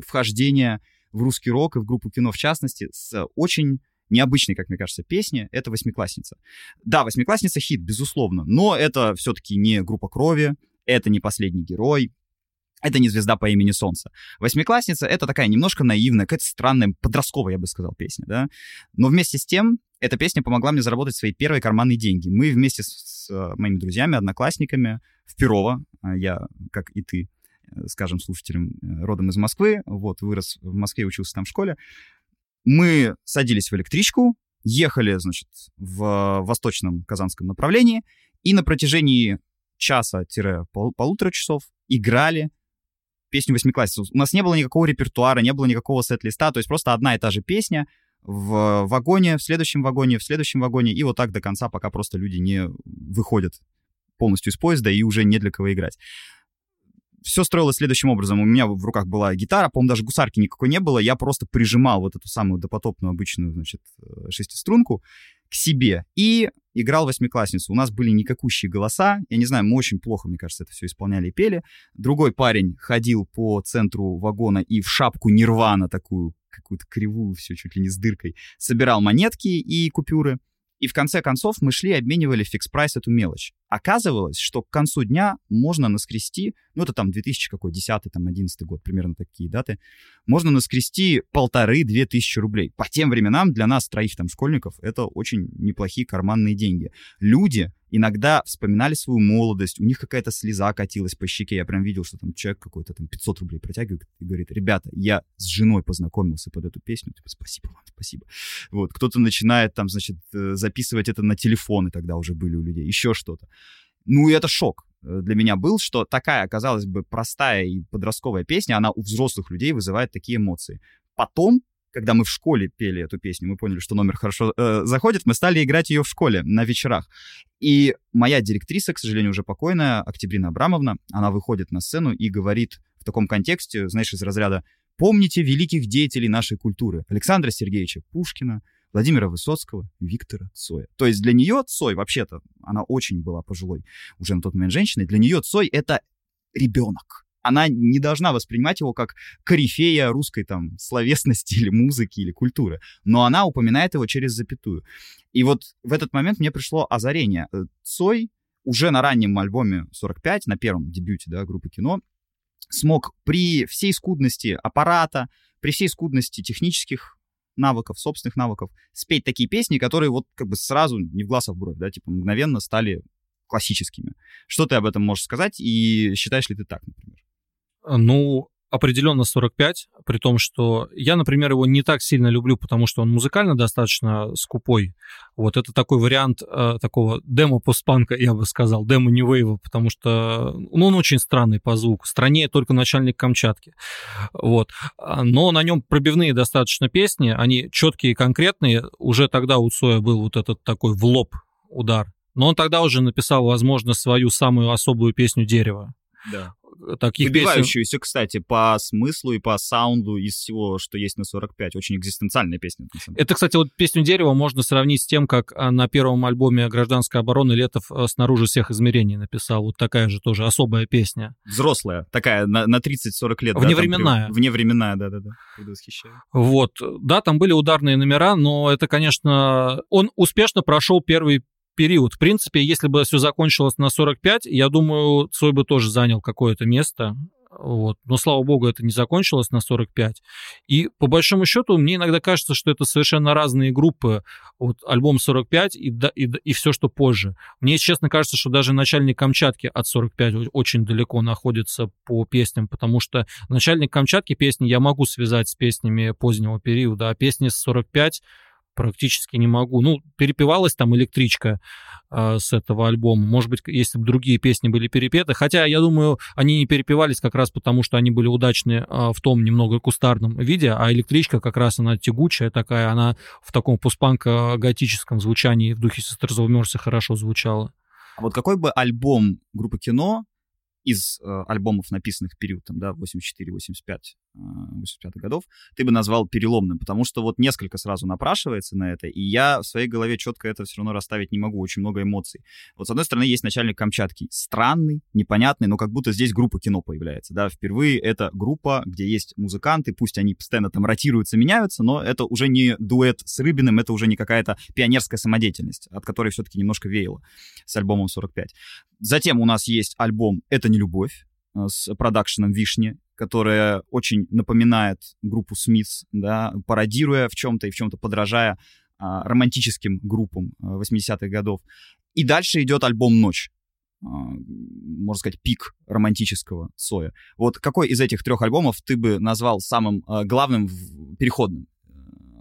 вхождение в русский рок и в группу кино в частности с очень необычной, как мне кажется, песни. Это «Восьмиклассница». Да, «Восьмиклассница» хит, безусловно, но это все-таки не группа крови, это не последний герой, это не звезда по имени Солнце. Восьмиклассница — это такая немножко наивная, какая-то странная, подростковая, я бы сказал, песня, да. Но вместе с тем, эта песня помогла мне заработать свои первые карманные деньги. Мы вместе с, с э, моими друзьями, одноклассниками в Перово, а я, как и ты, скажем, слушателям, э, родом из Москвы, вот, вырос в Москве, учился там в школе, мы садились в электричку, ехали, значит, в восточном казанском направлении, и на протяжении часа-полутора часов играли песню восьмиклассницы. У нас не было никакого репертуара, не было никакого сет-листа, то есть просто одна и та же песня в вагоне, в следующем вагоне, в следующем вагоне, и вот так до конца, пока просто люди не выходят полностью из поезда и уже не для кого играть все строилось следующим образом. У меня в руках была гитара, по-моему, даже гусарки никакой не было. Я просто прижимал вот эту самую допотопную обычную, значит, э, шестиструнку к себе и играл восьмиклассницу. У нас были никакущие голоса. Я не знаю, мы очень плохо, мне кажется, это все исполняли и пели. Другой парень ходил по центру вагона и в шапку Нирвана такую, какую-то кривую, все чуть ли не с дыркой, собирал монетки и купюры. И в конце концов мы шли обменивали Fix Price эту мелочь. Оказывалось, что к концу дня можно наскрести, ну это там 2000 какой, 10 там 11 год, примерно такие даты, можно наскрести полторы-две тысячи рублей. По тем временам для нас, троих там школьников, это очень неплохие карманные деньги. Люди иногда вспоминали свою молодость, у них какая-то слеза катилась по щеке, я прям видел, что там человек какой-то там 500 рублей протягивает и говорит, ребята, я с женой познакомился под эту песню, типа, спасибо вам, спасибо. Вот, кто-то начинает там, значит, э, записывать это на телефон, и тогда уже были у людей, еще что-то. Ну, и это шок э, для меня был, что такая, казалось бы, простая и подростковая песня, она у взрослых людей вызывает такие эмоции. Потом когда мы в школе пели эту песню, мы поняли, что номер хорошо э, заходит, мы стали играть ее в школе на вечерах. И моя директриса, к сожалению, уже покойная, Октябрина Абрамовна, она выходит на сцену и говорит в таком контексте, знаешь, из разряда «Помните великих деятелей нашей культуры Александра Сергеевича Пушкина, Владимира Высоцкого, Виктора Цоя. То есть для нее Цой, вообще-то, она очень была пожилой уже на тот момент женщиной, для нее Цой — это ребенок она не должна воспринимать его как корифея русской там словесности или музыки или культуры, но она упоминает его через запятую. И вот в этот момент мне пришло озарение. Э, Цой уже на раннем альбоме 45, на первом дебюте да, группы кино, смог при всей скудности аппарата, при всей скудности технических навыков, собственных навыков, спеть такие песни, которые вот как бы сразу не в глаз, а в бровь, да, типа мгновенно стали классическими. Что ты об этом можешь сказать и считаешь ли ты так, например? Ну, определенно 45, при том, что я, например, его не так сильно люблю, потому что он музыкально достаточно скупой. Вот это такой вариант э, такого демо-постпанка, я бы сказал, демо нью потому что ну, он очень странный по звуку. Страннее только начальник Камчатки. Вот. Но на нем пробивные достаточно песни, они четкие и конкретные. Уже тогда у Цоя был вот этот такой в лоб удар. Но он тогда уже написал, возможно, свою самую особую песню «Дерево». Да таких Выбивающуюся, песен... кстати, по смыслу и по саунду из всего, что есть на 45. Очень экзистенциальная песня. Это, кстати, вот песню «Дерево» можно сравнить с тем, как а, на первом альбоме «Гражданская оборона» Летов а, «Снаружи всех измерений» написал. Вот такая же тоже особая песня. Взрослая, такая, на, на 30-40 лет. Вневременная. Да, Вневременная, да-да-да. Вот. Да, там были ударные номера, но это, конечно... Он успешно прошел первый период. В принципе, если бы все закончилось на 45, я думаю, Цой бы тоже занял какое-то место. Вот. Но, слава богу, это не закончилось на 45. И, по большому счету, мне иногда кажется, что это совершенно разные группы. Вот альбом 45 и, и, и все, что позже. Мне, честно, кажется, что даже начальник Камчатки от 45 очень далеко находится по песням, потому что начальник Камчатки песни я могу связать с песнями позднего периода, а песни с 45 практически не могу. Ну, перепевалась там электричка э, с этого альбома. Может быть, если бы другие песни были перепеты. Хотя, я думаю, они не перепевались как раз потому, что они были удачны э, в том немного кустарном виде, а электричка как раз она тягучая такая, она в таком постпанко-готическом звучании в духе Sisters of хорошо звучала. А вот какой бы альбом группы кино из э, альбомов, написанных в период, там, да, 84-85 э, 85 годов, ты бы назвал переломным, потому что вот несколько сразу напрашивается на это, и я в своей голове четко это все равно расставить не могу, очень много эмоций. Вот с одной стороны есть начальник Камчатки, странный, непонятный, но как будто здесь группа кино появляется, да, впервые это группа, где есть музыканты, пусть они постоянно там ротируются, меняются, но это уже не дуэт с Рыбиным, это уже не какая-то пионерская самодеятельность, от которой все-таки немножко веяло с альбомом 45. Затем у нас есть альбом «Это не любовь» э, с продакшеном «Вишни», которая очень напоминает группу Смитс, да, пародируя в чем-то и в чем-то подражая а, романтическим группам 80-х э, годов. И дальше идет альбом «Ночь», а, можно сказать, пик романтического Соя. Вот какой из этих трех альбомов ты бы назвал самым главным переходным?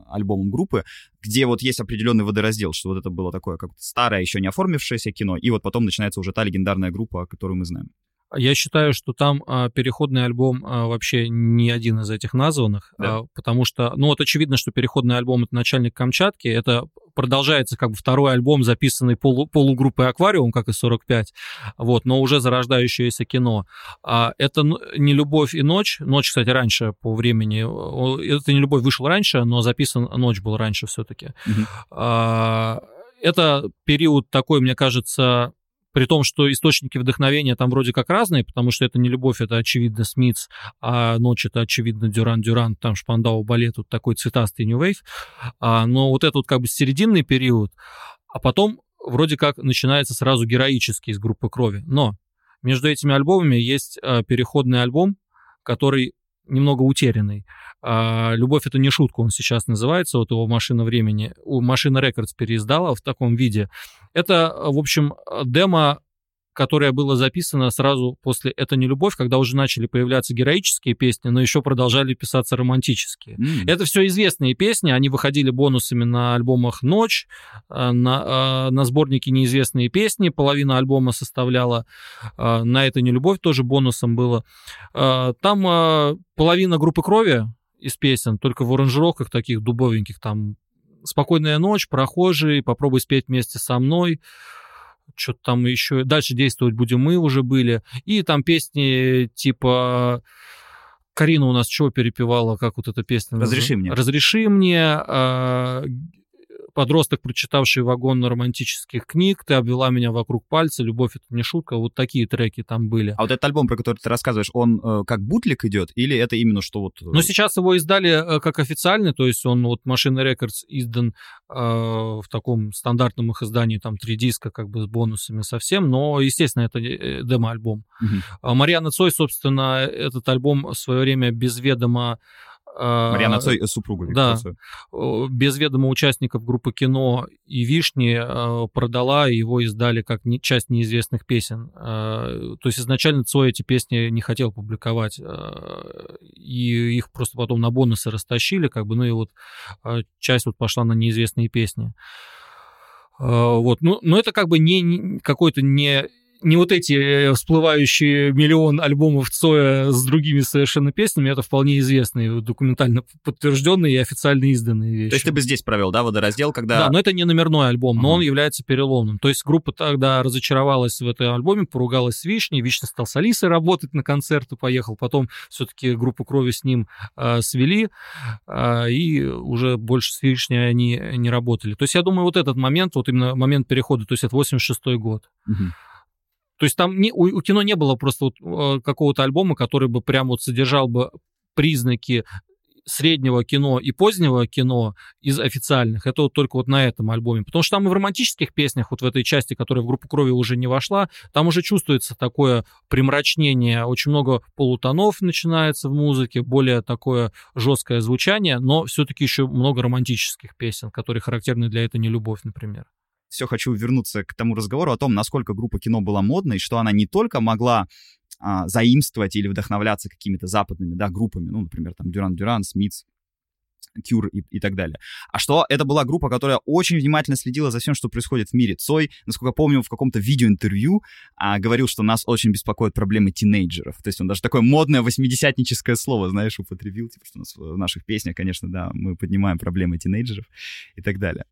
альбомом группы, где вот есть определенный водораздел, что вот это было такое как старое, еще не оформившееся кино, и вот потом начинается уже та легендарная группа, которую мы знаем. Я считаю, что там а, переходный альбом а, вообще не один из этих названных, да. а, потому что, ну вот очевидно, что переходный альбом это начальник Камчатки, это продолжается как бы второй альбом, записанный полу, полугруппой Аквариум, как и 45, вот, но уже зарождающееся кино. А, это не любовь и ночь. Ночь, кстати, раньше по времени. Это не любовь вышел раньше, но записан ночь был раньше все-таки. Угу. А, это период такой, мне кажется, при том, что источники вдохновения там вроде как разные, потому что это не любовь, это очевидно Смитс, а ночь это очевидно Дюран Дюран, там Шпандау балет, вот такой цветастый New Wave. А, но вот этот вот как бы серединный период, а потом вроде как начинается сразу героический из группы крови. Но между этими альбомами есть а, переходный альбом, который немного утерянный. А, «Любовь — это не шутка», он сейчас называется, вот его «Машина времени», у «Машина Рекордс» переиздала в таком виде. Это, в общем, демо которое было записано сразу после «Это не любовь», когда уже начали появляться героические песни, но еще продолжали писаться романтические. Mm. Это все известные песни, они выходили бонусами на альбомах «Ночь», э, на, э, на сборнике «Неизвестные песни», половина альбома составляла э, «На это не любовь», тоже бонусом было. Там половина группы крови из песен, только в аранжировках таких дубовеньких, там «Спокойная ночь», «Прохожий», «Попробуй спеть вместе со мной», что-то там еще, дальше действовать будем мы уже были, и там песни типа... Карина у нас чего перепевала, как вот эта песня? Разреши мне. Разреши мне. А, подросток, прочитавший вагон романтических книг, ты обвела меня вокруг пальца, любовь это не шутка, вот такие треки там были. А вот этот альбом, про который ты рассказываешь, он э, как бутлик идет или это именно что вот... Э, ну, сейчас его издали э, как официальный, то есть он вот Машина Рекордс издан э, в таком стандартном их издании, там три диска как бы с бонусами совсем, но, естественно, это э, демо-альбом. Угу. Марьяна Цой, собственно, этот альбом в свое время без ведома Марьяна Цой, супруга Да, без ведома участников группы кино и «Вишни» э, продала, его издали как часть неизвестных песен. Э, то есть изначально Цой эти песни не хотел публиковать, э, и их просто потом на бонусы растащили, как бы, ну и вот часть вот пошла на неизвестные песни. Вот, ну, но это как бы не какой-то не не вот эти э, всплывающие миллион альбомов Цоя с другими совершенно песнями, это вполне известные, документально подтвержденные и официально изданные вещи. То есть ты бы здесь провел, да, водораздел, когда... Да, но это не номерной альбом, uh-huh. но он является переломным. То есть группа тогда разочаровалась в этом альбоме, поругалась с Вишней, Вишня стал с Алисой работать на концерты, поехал, потом все-таки группу Крови с ним э, свели, э, и уже больше с Вишней они не работали. То есть я думаю, вот этот момент, вот именно момент перехода, то есть это 86-й год. Uh-huh. То есть там не, у, у кино не было просто вот, э, какого-то альбома, который бы прям вот содержал бы признаки среднего кино и позднего кино из официальных, это вот только вот на этом альбоме. Потому что там и в романтических песнях, вот в этой части, которая в группу крови уже не вошла, там уже чувствуется такое примрачнение, очень много полутонов начинается в музыке, более такое жесткое звучание, но все-таки еще много романтических песен, которые характерны для этого не любовь, например все хочу вернуться к тому разговору о том, насколько группа кино была модной, что она не только могла а, заимствовать или вдохновляться какими-то западными да, группами, ну, например, там Дюран Дюран, Смитс, Кюр и, и так далее. А что это была группа, которая очень внимательно следила за всем, что происходит в мире. Цой, насколько помню, в каком-то видеоинтервью а, говорил, что нас очень беспокоят проблемы тинейджеров. То есть он даже такое модное восьмидесятническое слово, знаешь, употребил, типа, что у нас в наших песнях, конечно, да, мы поднимаем проблемы тинейджеров и так далее.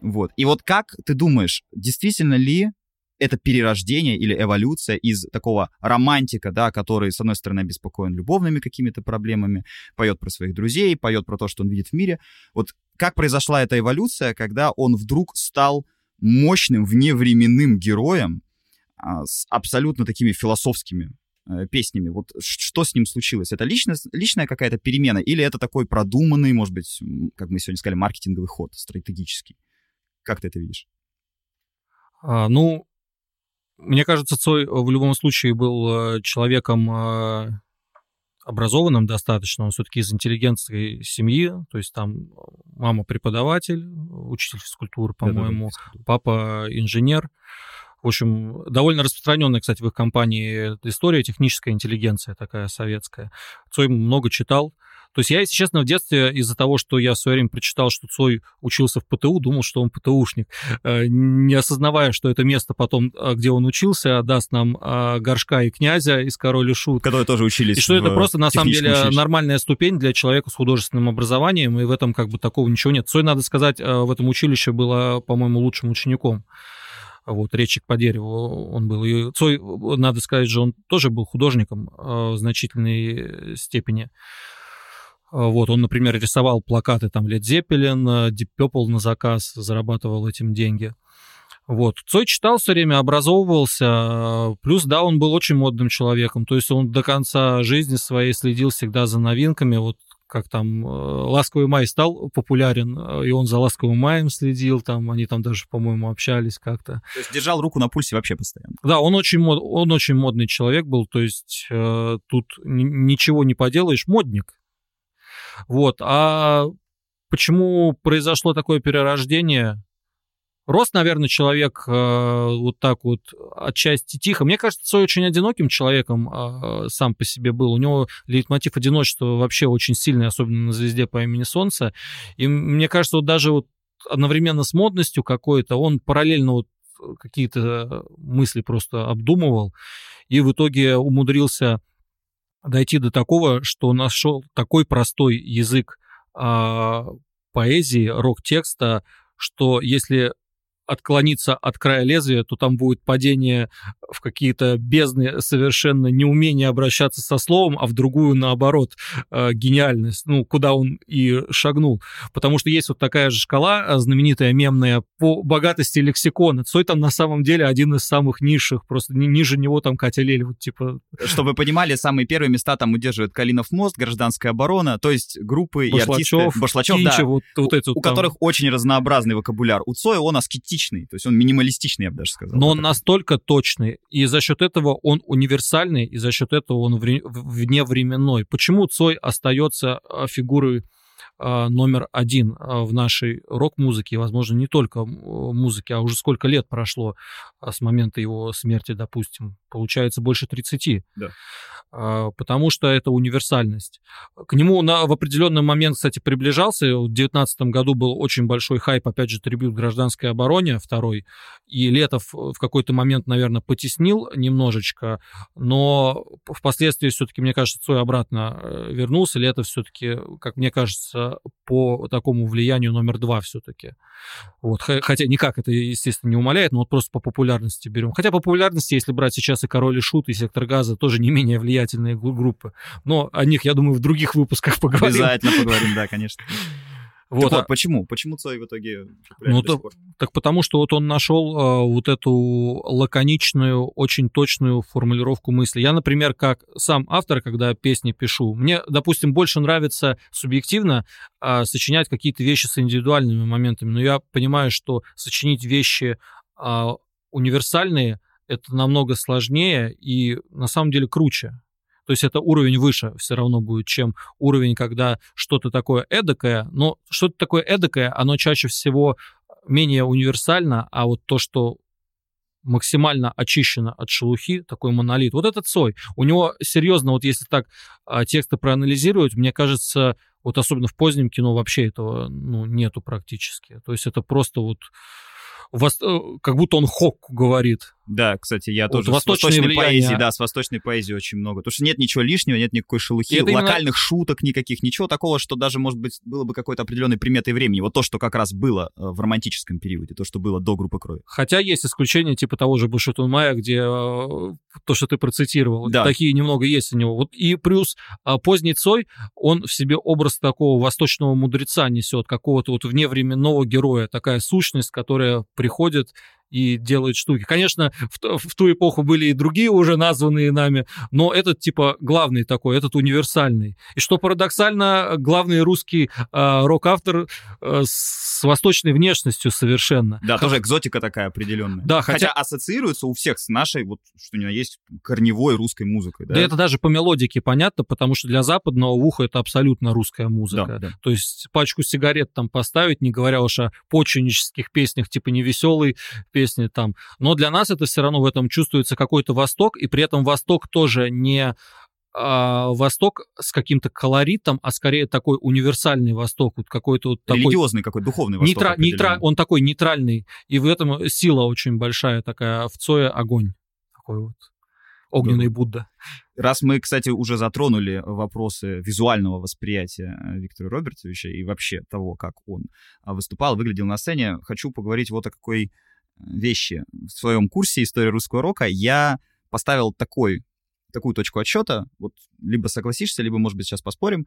Вот. И вот как ты думаешь, действительно ли это перерождение или эволюция из такого романтика, да, который, с одной стороны, обеспокоен любовными какими-то проблемами, поет про своих друзей, поет про то, что он видит в мире. Вот как произошла эта эволюция, когда он вдруг стал мощным вневременным героем с абсолютно такими философскими э, песнями. Вот что с ним случилось? Это личность, личная какая-то перемена или это такой продуманный, может быть, как мы сегодня сказали, маркетинговый ход стратегический? Как ты это видишь? А, ну, мне кажется, Цой в любом случае был э, человеком э, образованным достаточно, он все-таки из интеллигентской семьи, то есть там мама преподаватель, учитель физкультуры, по-моему, папа инженер. В общем, довольно распространенная, кстати, в их компании история, техническая интеллигенция такая советская. Цой много читал, То есть я, если честно, в детстве из-за того, что я в свое время прочитал, что Цой учился в ПТУ, думал, что он ПТУшник, э, не осознавая, что это место потом, э, где он учился, даст нам э, Горшка и Князя из «Король и Шут». Которые тоже учились И что это просто, на самом деле, училище. нормальная ступень для человека с художественным образованием, и в этом как бы такого ничего нет. Цой, надо сказать, в этом училище было, по-моему, лучшим учеником. Вот, речик по дереву он был. И Цой, надо сказать же, он тоже был художником в значительной степени. Вот, он, например, рисовал плакаты там Лед Зеппелин, Deep Purple на заказ, зарабатывал этим деньги. Вот. Цой читал все время, образовывался, плюс, да, он был очень модным человеком, то есть он до конца жизни своей следил всегда за новинками, вот как там «Ласковый май» стал популярен, и он за «Ласковым маем» следил, там они там даже, по-моему, общались как-то. То есть держал руку на пульсе вообще постоянно. Да, он очень, мод, он очень модный человек был, то есть э, тут ничего не поделаешь, модник. Вот. А почему произошло такое перерождение? Рост, наверное, человек э, вот так вот отчасти тихо. Мне кажется, очень одиноким человеком э, сам по себе был. У него лейтмотив одиночества вообще очень сильный, особенно на «Звезде по имени Солнце». И мне кажется, вот даже вот одновременно с модностью какой-то он параллельно вот какие-то мысли просто обдумывал и в итоге умудрился дойти до такого, что нашел такой простой язык э, поэзии, рок-текста, что если отклониться от края лезвия, то там будет падение в какие-то бездны совершенно неумение обращаться со словом, а в другую, наоборот, э, гениальность, ну, куда он и шагнул. Потому что есть вот такая же шкала э, знаменитая, мемная, по богатости лексикона. Цой там на самом деле один из самых низших, просто ниже него там Катя Лель, вот типа... Чтобы вы понимали, самые первые места там удерживает Калинов мост, гражданская оборона, то есть группы Башлачев, и артисты... Башлачев, Кинчев, да, вот, вот эти у, у там. которых очень разнообразный вокабуляр. У Цоя он аскетичный, то есть он минималистичный, я бы даже сказал. Но он настолько точный, и за счет этого он универсальный, и за счет этого он вре- вневременной. Почему Цой остается а, фигурой а, номер один а, в нашей рок-музыке, и, возможно, не только музыке, а уже сколько лет прошло с момента его смерти, допустим, получается больше 30. Да. А, Потому что это универсальность. К нему на, в определенный момент, кстати, приближался. В 2019 году был очень большой хайп, опять же, трибют гражданской обороне, второй. И Летов в какой-то момент, наверное, потеснил немножечко, но впоследствии все-таки, мне кажется, Цой обратно э, вернулся. Летов все-таки, как мне кажется, по такому влиянию номер два все-таки. Вот. Хотя никак это, естественно, не умаляет, но вот просто по популярности берем. Хотя по популярности, если брать сейчас и Король и Шут, и Сектор Газа, тоже не менее влиятельные гру- группы. Но о них, я думаю, в других выпусках поговорим. Обязательно поговорим, да, конечно. Вот, Так а- вот, почему? Почему Цой в итоге Ну, до то- пор? Так потому что вот он нашел э, вот эту лаконичную, очень точную формулировку мысли. Я, например, как сам автор, когда песни пишу, мне, допустим, больше нравится субъективно э, сочинять какие-то вещи с индивидуальными моментами, но я понимаю, что сочинить вещи э, универсальные это намного сложнее и на самом деле круче. То есть это уровень выше все равно будет, чем уровень, когда что-то такое эдакое. Но что-то такое эдакое, оно чаще всего менее универсально, а вот то, что максимально очищено от шелухи, такой монолит. Вот этот Цой, у него серьезно, вот если так а, тексты проанализировать, мне кажется, вот особенно в позднем кино вообще этого ну, нету практически. То есть это просто вот вос- э, как будто он Хокку говорит. Да, кстати, я Вот тоже с восточной влияние. поэзией, да, с восточной поэзией очень много. Потому что нет ничего лишнего, нет никакой шелухи, это именно- локальных шуток никаких, ничего такого, что даже, может быть, было бы какой-то определенной приметой времени. Вот то, что как раз было э, в романтическом периоде, то, что было до группы крови. Хотя есть исключения типа того же Бушетун Мая, где э, то, что ты процитировал, Да. такие немного есть у него. Вот и плюс а, поздний Цой, он в себе образ такого восточного мудреца несет, какого-то вот вневременного героя, такая сущность, которая приходит и делает штуки. Конечно, в, в ту эпоху были и другие уже названные нами, но этот типа главный такой, этот универсальный. И что парадоксально, главный русский а, рок-автор а, с восточной внешностью совершенно. Да, тоже экзотика такая определенная. Да, хотя... хотя- ассоциируется у всех с нашей, вот, что у него есть, корневой русской музыкой. Да, Да это даже по мелодике понятно, потому что для западного уха это абсолютно русская музыка. Да, да. То есть пачку сигарет там поставить, не говоря уж о почвеннических песнях, типа невеселой песни там. Но для нас это все равно в этом чувствуется какой-то восток, и при этом восток тоже не а, Восток с каким-то колоритом, а скорее такой универсальный Восток, вот какой-то вот такой... Религиозный какой, духовный Восток. Нейтра... Нейтра... Он такой нейтральный, и в этом сила очень большая такая, в Цое огонь такой вот огненный Будда. Раз мы, кстати, уже затронули вопросы визуального восприятия э, Виктора Робертовича и вообще того, как он а, выступал, выглядел на сцене, хочу поговорить вот о какой вещи. В своем курсе «История русского рока» я поставил такой, такую точку отсчета, вот либо согласишься, либо, может быть, сейчас поспорим.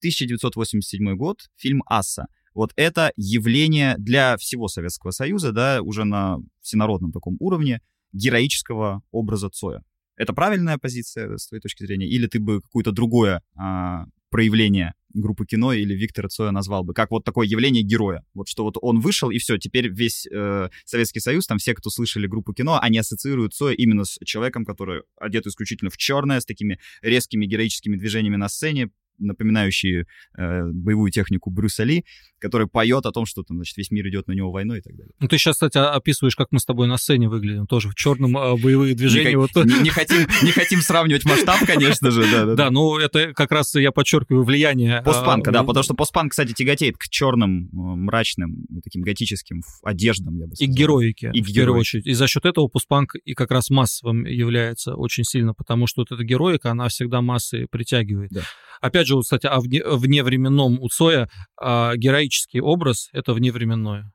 1987 год, фильм «Асса». Вот это явление для всего Советского Союза, да, уже на всенародном таком уровне героического образа Цоя. Это правильная позиция с твоей точки зрения? Или ты бы какое-то другое а, проявление группы кино или Виктора Цоя назвал бы, как вот такое явление героя. Вот что вот он вышел, и все, теперь весь э, Советский Союз, там все, кто слышали группу кино, они ассоциируют Цоя именно с человеком, который одет исключительно в черное, с такими резкими героическими движениями на сцене, напоминающие э, боевую технику Брюса Ли, который поет о том, что там, значит, весь мир идет на него войной и так далее. Ну, ты сейчас, кстати, описываешь, как мы с тобой на сцене выглядим, тоже в черном э, боевые движения. Не, вот. не, не, хотим, не хотим сравнивать масштаб, конечно же, да. Да, да, ну это как раз я подчеркиваю влияние... А, Постпанка, да, потому что постпанк, кстати, тяготеет к черным, мрачным, таким готическим одеждам, я бы сказал. И героике, и в первую очередь. И за счет этого постпанк и как раз массовым является очень сильно, потому что вот эта героика, она всегда массы притягивает. Да. Опять же, кстати, о вне, вневременном у Цоя а, героический образ — это вневременное.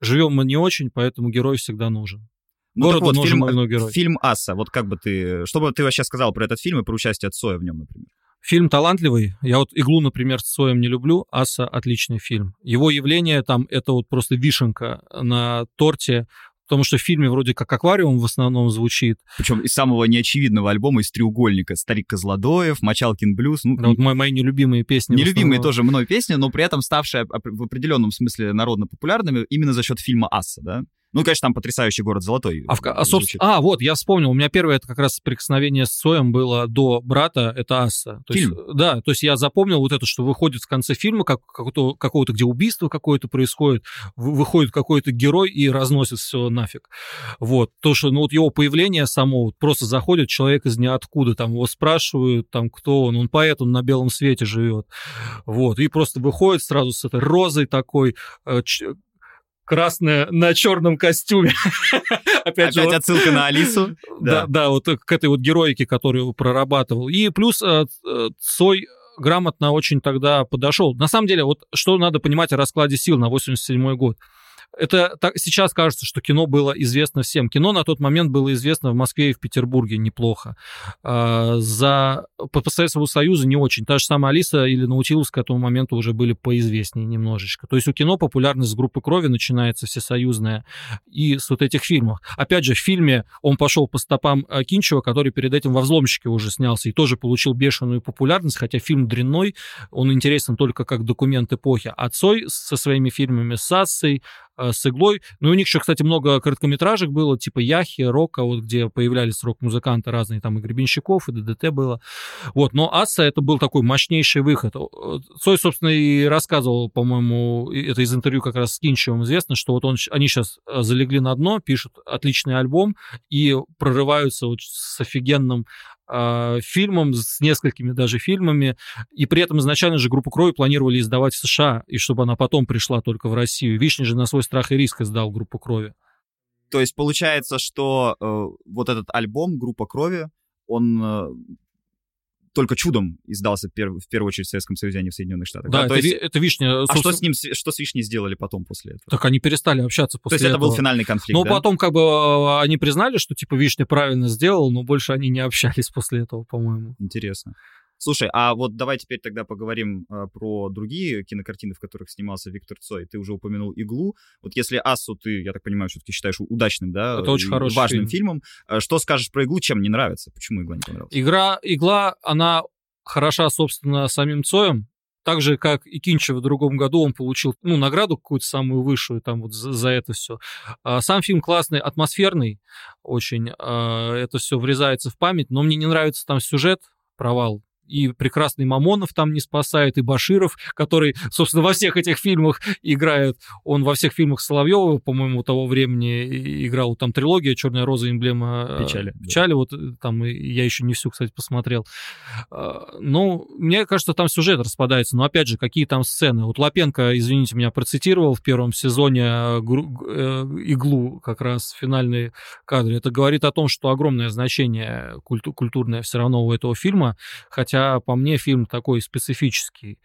Живем мы не очень, поэтому герой всегда нужен. Ну, Городу вот, нужен фильм, герой. Фильм «Асса», вот как бы ты... Что бы ты вообще сказал про этот фильм и про участие Цоя в нем, например? Фильм талантливый. Я вот «Иглу», например, с Цоем не люблю. «Асса» — отличный фильм. Его явление там — это вот просто вишенка на торте потому что в фильме вроде как аквариум в основном звучит. Причем из самого неочевидного альбома, из треугольника. Старик Козлодоев, Мочалкин блюз. Ну, да, вот мои, мои нелюбимые песни. Нелюбимые тоже мной песни, но при этом ставшие в определенном смысле народно популярными именно за счет фильма «Асса», да? Ну, конечно, там потрясающий город Золотой. А, в, а, собственно, а, вот, я вспомнил. У меня первое, это как раз прикосновение с Соем было до брата, это Асса. То Фильм? Есть, да, то есть я запомнил вот это, что выходит в конце фильма как, какого-то, какого-то, где убийство какое-то происходит, выходит какой-то герой и разносит все нафиг. Вот. То, что, ну, вот его появление само, вот, просто заходит человек из ниоткуда, там его спрашивают, там, кто он, он поэт, он на белом свете живет. Вот. И просто выходит сразу с этой розой такой, э, красная на черном костюме. Опять, же, отсылка на Алису. Да. да, вот к этой вот героике, которую прорабатывал. И плюс э, э, Цой грамотно очень тогда подошел. На самом деле, вот что надо понимать о раскладе сил на 87 год. Это так, сейчас кажется, что кино было известно всем. Кино на тот момент было известно в Москве и в Петербурге неплохо. А, за, по, по Советскому не очень. Та же самая Алиса или Наутилус к этому моменту уже были поизвестнее немножечко. То есть у кино популярность с группы крови начинается всесоюзная и с вот этих фильмов. Опять же, в фильме он пошел по стопам э, Кинчева, который перед этим во «Взломщике» уже снялся и тоже получил бешеную популярность, хотя фильм дрянной, он интересен только как документ эпохи. А Цой со своими фильмами с Ассой, Э, с иглой. Ну, у них еще, кстати, много короткометражек было, типа Яхи, Рока, вот где появлялись рок-музыканты разные, там и Гребенщиков, и ДДТ было. Вот, но Асса это был такой мощнейший выход. Цой, собственно, и рассказывал, по-моему, это из интервью как раз с Кинчевым известно, что вот он, они сейчас э, залегли на дно, пишут отличный альбом и прорываются вот с офигенным э, фильмом, с несколькими даже фильмами, и при этом изначально же группу крови планировали издавать в США, и чтобы она потом пришла только в Россию. Вишня же на свой страх и риск издал группу крови. То есть получается, что э, вот этот альбом «Группа крови», он э, только чудом издался пер, в первую очередь в Советском Союзе, а не в Соединенных Штатах. Да, да? Это, То есть, это вишня. А что с ним, что с вишней сделали потом после этого? Так они перестали общаться после этого. То есть этого. это был финальный конфликт, Но да? потом как бы а, они признали, что типа вишня правильно сделал, но больше они не общались после этого, по-моему. Интересно. Слушай, а вот давай теперь тогда поговорим э, про другие кинокартины, в которых снимался Виктор Цой. Ты уже упомянул «Иглу». Вот если «Ассу» ты, я так понимаю, все-таки считаешь удачным, да? Это очень хороший Важным фильм. фильмом. Э, что скажешь про «Иглу», чем не нравится? Почему «Игла» не понравилась? Игра, «Игла», она хороша, собственно, самим Цоем, так же, как и Кинчев в другом году, он получил ну, награду какую-то самую высшую там вот за, за это все. А, сам фильм классный, атмосферный очень. А, это все врезается в память, но мне не нравится там сюжет, провал и прекрасный Мамонов там не спасает, и Баширов, который, собственно, во всех этих фильмах играет. Он во всех фильмах Соловьева, по-моему, того времени играл. Там трилогия «Черная роза», эмблема э, печали. Печали, да. вот э, там я еще не всю, кстати, посмотрел. А, ну, мне кажется, там сюжет распадается. Но, опять же, какие там сцены? Вот Лапенко, извините, меня процитировал в первом сезоне э, «Иглу», как раз финальные кадры. Это говорит о том, что огромное значение культурное все равно у этого фильма, хотя хотя по мне фильм такой специфический.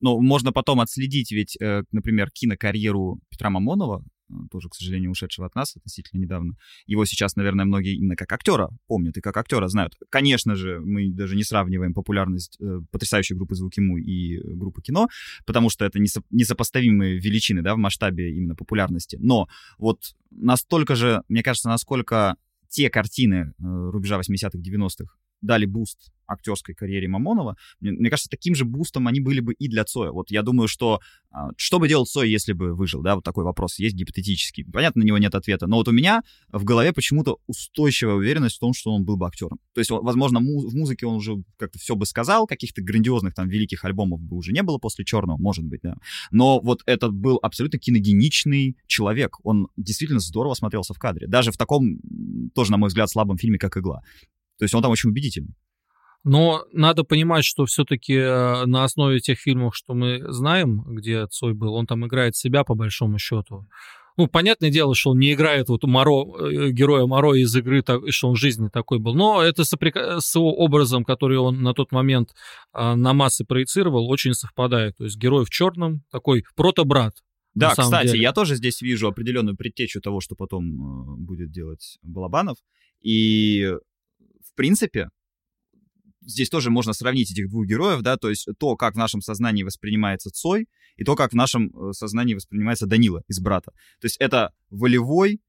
Ну, можно потом отследить ведь, э, например, кинокарьеру Петра Мамонова, э, тоже, к сожалению, ушедшего от нас относительно недавно. Его сейчас, наверное, многие именно как актера помнят и как актера знают. Конечно же, мы даже не сравниваем популярность э, потрясающей группы «Звуки Му» и группы «Кино», потому что это несо- несопоставимые величины, да, в масштабе именно популярности. Но вот настолько же, мне кажется, насколько те картины э, рубежа 80-х, 90-х дали boost актерской карьере Мамонова, мне, мне кажется, таким же boost ом они были бы и для Цоя. Вот я думаю, что а, что бы делал Цой, если бы выжил, да, вот такой вопрос есть гипотетический. Понятно, на него нет ответа, но вот у меня в голове почему-то устойчивая уверенность в том, что он был бы актером. То есть, возможно, му- в музыке он уже как-то все бы сказал, каких-то грандиозных там великих альбомов бы уже не было после Черного, может быть, да. Но вот этот был абсолютно киногеничный человек. Он действительно здорово смотрелся в кадре. Даже в таком, тоже, на мой взгляд, слабом фильме, как «Игла». То есть он там очень убедительный. Но надо понимать, что все-таки э, на основе тех фильмов, что мы знаем, где Цой был, он там играет себя по большому счету. Ну, понятное дело, что он не играет вот Моро, э, героя Моро из игры, что он в жизни такой был. Но это соприка... с его образом, который он на тот момент а, на массы проецировал, очень совпадает. То есть герой в черном, такой протобрат. Да, кстати, деле. я тоже здесь вижу определенную предтечу того, что потом э, будет делать Балабанов. И принципе, здесь тоже можно сравнить этих двух героев, да, то есть то, как в нашем сознании воспринимается Цой, и то, как в нашем э, сознании воспринимается Данила из «Брата». То есть это волевой,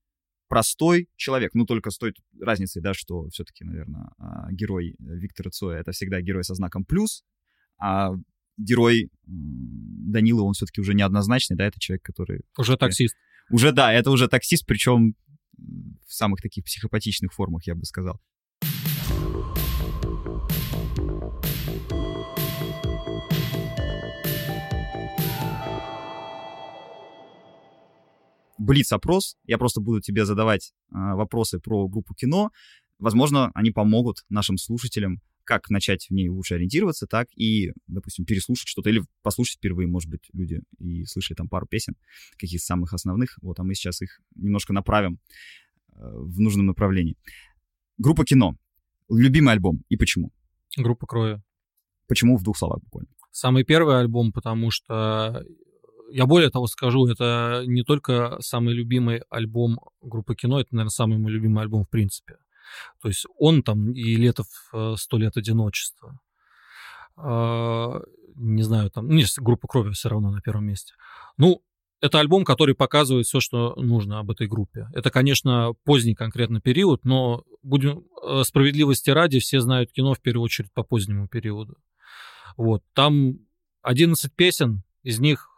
простой человек, ну, только с той разницей, да, что все-таки, наверное, а, герой Виктора Цоя — это всегда герой со знаком «плюс», а герой Данила, он все-таки уже неоднозначный, да, это человек, который... Уже таксист. Уже, да, это уже таксист, причем в самых таких психопатичных формах, я бы сказал. Блиц-опрос. Я просто буду тебе задавать э, вопросы про группу кино. Возможно, они помогут нашим слушателям как начать в ней лучше ориентироваться, так и, допустим, переслушать что-то или послушать впервые, может быть, люди и слышали там пару песен, каких-то самых основных, вот, а мы сейчас их немножко направим э, в нужном направлении. Группа кино. Любимый альбом и почему? Группа крови. Почему в двух словах буквально? Самый первый альбом, потому что я более того скажу, это не только самый любимый альбом группы кино, это, наверное, самый мой любимый альбом в принципе. То есть он там и Летов «Сто лет одиночества». А, не знаю, там, ну, группа крови все равно на первом месте. Ну, это альбом, который показывает все, что нужно об этой группе. Это, конечно, поздний конкретно период, но будем э, справедливости ради, все знают кино в первую очередь по позднему периоду. Вот, там 11 песен, из них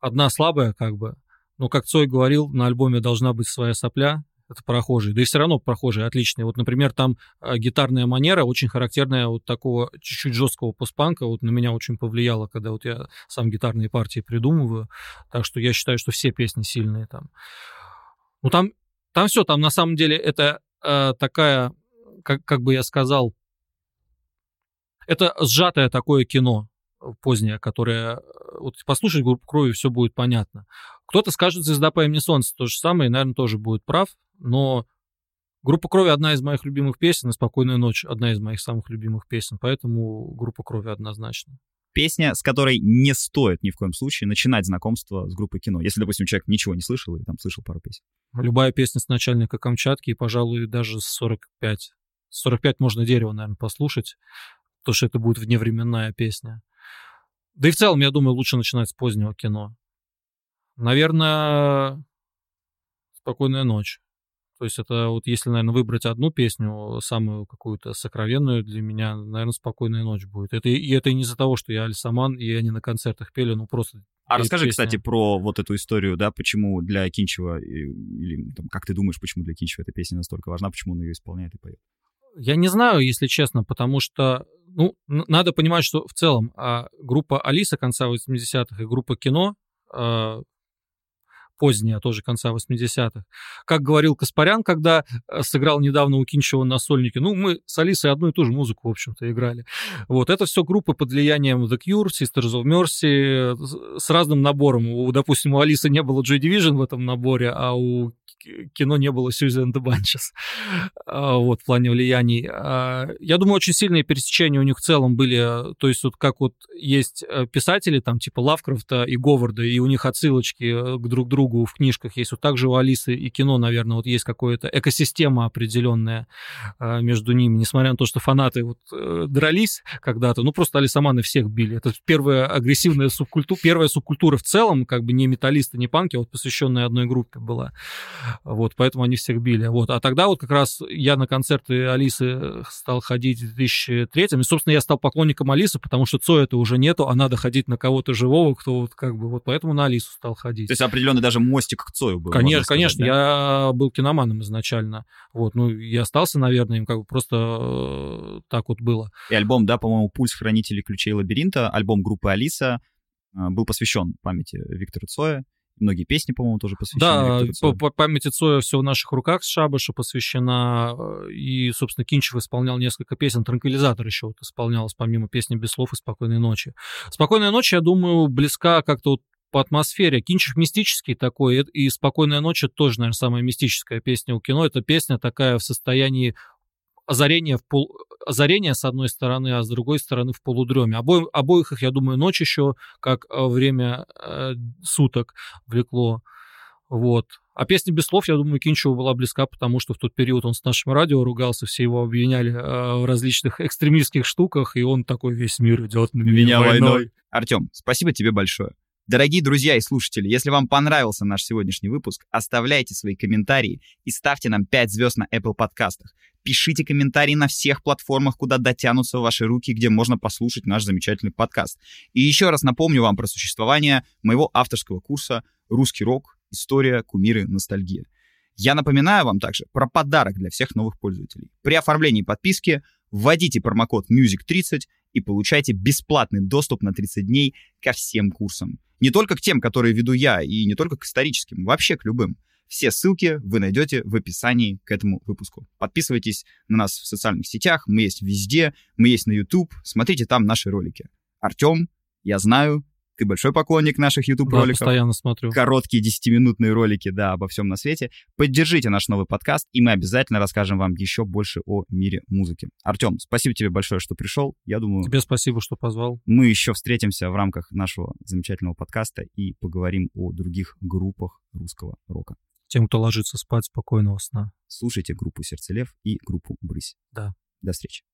одна слабая, как бы. Но, как Цой говорил, на альбоме должна быть своя сопля, это прохожие. Да и все равно прохожие отличные. Вот, например, там э, гитарная манера очень характерная вот такого чуть-чуть жесткого постпанка. Вот на меня очень повлияло, когда вот я сам гитарные партии придумываю. Так что я считаю, что все песни сильные там. Ну там, там все, там на самом деле это э, такая, как, как бы я сказал, это сжатое такое кино позднее, которое... Э, вот послушать группу крови, все будет понятно. Кто-то скажет «Звезда по имени Солнце» то же самое, и, наверное, тоже будет прав, но группа крови одна из моих любимых песен, и «Спокойная ночь» одна из моих самых любимых песен, поэтому группа крови однозначно. Песня, с которой не стоит ни в коем случае начинать знакомство с группой кино, если, допустим, человек ничего не слышал или там слышал пару песен. Любая песня с начальника Камчатки, и, пожалуй, даже с 45. С 45 можно дерево, наверное, послушать, потому что это будет вневременная песня. Да и в целом, я думаю, лучше начинать с позднего кино. Наверное, «Спокойная ночь». То есть это вот если, наверное, выбрать одну песню, самую какую-то сокровенную для меня, наверное, «Спокойная ночь» будет. Это, и это не из-за того, что я альсаман, и они на концертах пели, ну просто... А расскажи, песня. кстати, про вот эту историю, да, почему для Кинчева, или там, как ты думаешь, почему для Кинчева эта песня настолько важна, почему он ее исполняет и поет? Я не знаю, если честно, потому что Ну, надо понимать, что в целом а, группа Алиса конца 80-х и группа Кино а, поздняя, тоже конца 80-х. Как говорил Каспарян, когда э, сыграл недавно у Кинчева на сольнике, ну, мы с Алисой одну и ту же музыку, в общем-то, играли. Вот, это все группы под влиянием The Cure, Sisters of Mercy, с разным набором. У, допустим, у Алисы не было Joy Division в этом наборе, а у кино не было the Bunches. А, вот, в плане влияний. А, я думаю, очень сильные пересечения у них в целом были. То есть вот как вот есть э, писатели, там, типа Лавкрафта и Говарда, и у них отсылочки э, к друг другу в книжках есть. Вот также у Алисы и кино, наверное, вот есть какая-то экосистема определенная э, между ними. Несмотря на то, что фанаты вот дрались когда-то, ну, просто Алисаманы всех били. Это первая агрессивная субкультура, первая субкультура в целом, как бы не металлисты, не панки, а вот посвященная одной группе была. Вот, поэтому они всех били. Вот. А тогда вот как раз я на концерты Алисы стал ходить в 2003 и, собственно, я стал поклонником Алисы, потому что Цоя это уже нету, а надо ходить на кого-то живого, кто вот как бы вот поэтому на Алису стал ходить. То есть определенный даже мостик к Цою был. Конечно, сказать, конечно. Да? Я был киноманом изначально. Вот, ну, я остался, наверное, им как бы просто э, так вот было. И альбом, да, по-моему, «Пульс хранителей ключей лабиринта», альбом группы Алиса, э, был посвящен памяти Виктора Цоя. Многие песни, по-моему, тоже посвящены. Да, по, по памяти Цоя все в наших руках с Шабаша посвящена. Э, и, собственно, Кинчев исполнял несколько песен. Транквилизатор еще вот исполнялась помимо песни без слов и Спокойной ночи. Спокойная ночь, я думаю, близка как-то вот по атмосфере. Кинчев мистический такой, и «Спокойная ночь» — тоже, наверное, самая мистическая песня у кино. Это песня такая в состоянии озарение, в пол... озарение с одной стороны, а с другой стороны в полудреме. Обо... Обоих их, я думаю, ночь еще, как э, время э, суток влекло. Вот. А песня без слов, я думаю, Кинчеву была близка, потому что в тот период он с нашим радио ругался, все его обвиняли э, в различных экстремистских штуках, и он такой весь мир идет на меня войной. войной. Артем, спасибо тебе большое. Дорогие друзья и слушатели, если вам понравился наш сегодняшний выпуск, оставляйте свои комментарии и ставьте нам 5 звезд на Apple подкастах. Пишите комментарии на всех платформах, куда дотянутся ваши руки, где можно послушать наш замечательный подкаст. И еще раз напомню вам про существование моего авторского курса «Русский рок. История, кумиры, ностальгия». Я напоминаю вам также про подарок для всех новых пользователей. При оформлении подписки вводите промокод MUSIC30 и получайте бесплатный доступ на 30 дней ко всем курсам. Не только к тем, которые веду я, и не только к историческим, вообще к любым. Все ссылки вы найдете в описании к этому выпуску. Подписывайтесь на нас в социальных сетях, мы есть везде, мы есть на YouTube, смотрите там наши ролики. Артем, я знаю, ты большой поклонник наших YouTube-роликов. Да, постоянно смотрю. Короткие 10-минутные ролики, да, обо всем на свете. Поддержите наш новый подкаст, и мы обязательно расскажем вам еще больше о мире музыки. Артем, спасибо тебе большое, что пришел. Я думаю... Тебе спасибо, что позвал. Мы еще встретимся в рамках нашего замечательного подкаста и поговорим о других группах русского рока. Тем, кто ложится спать, спокойного сна. Слушайте группу «Сердце лев» и группу «Брысь». Да. До встречи.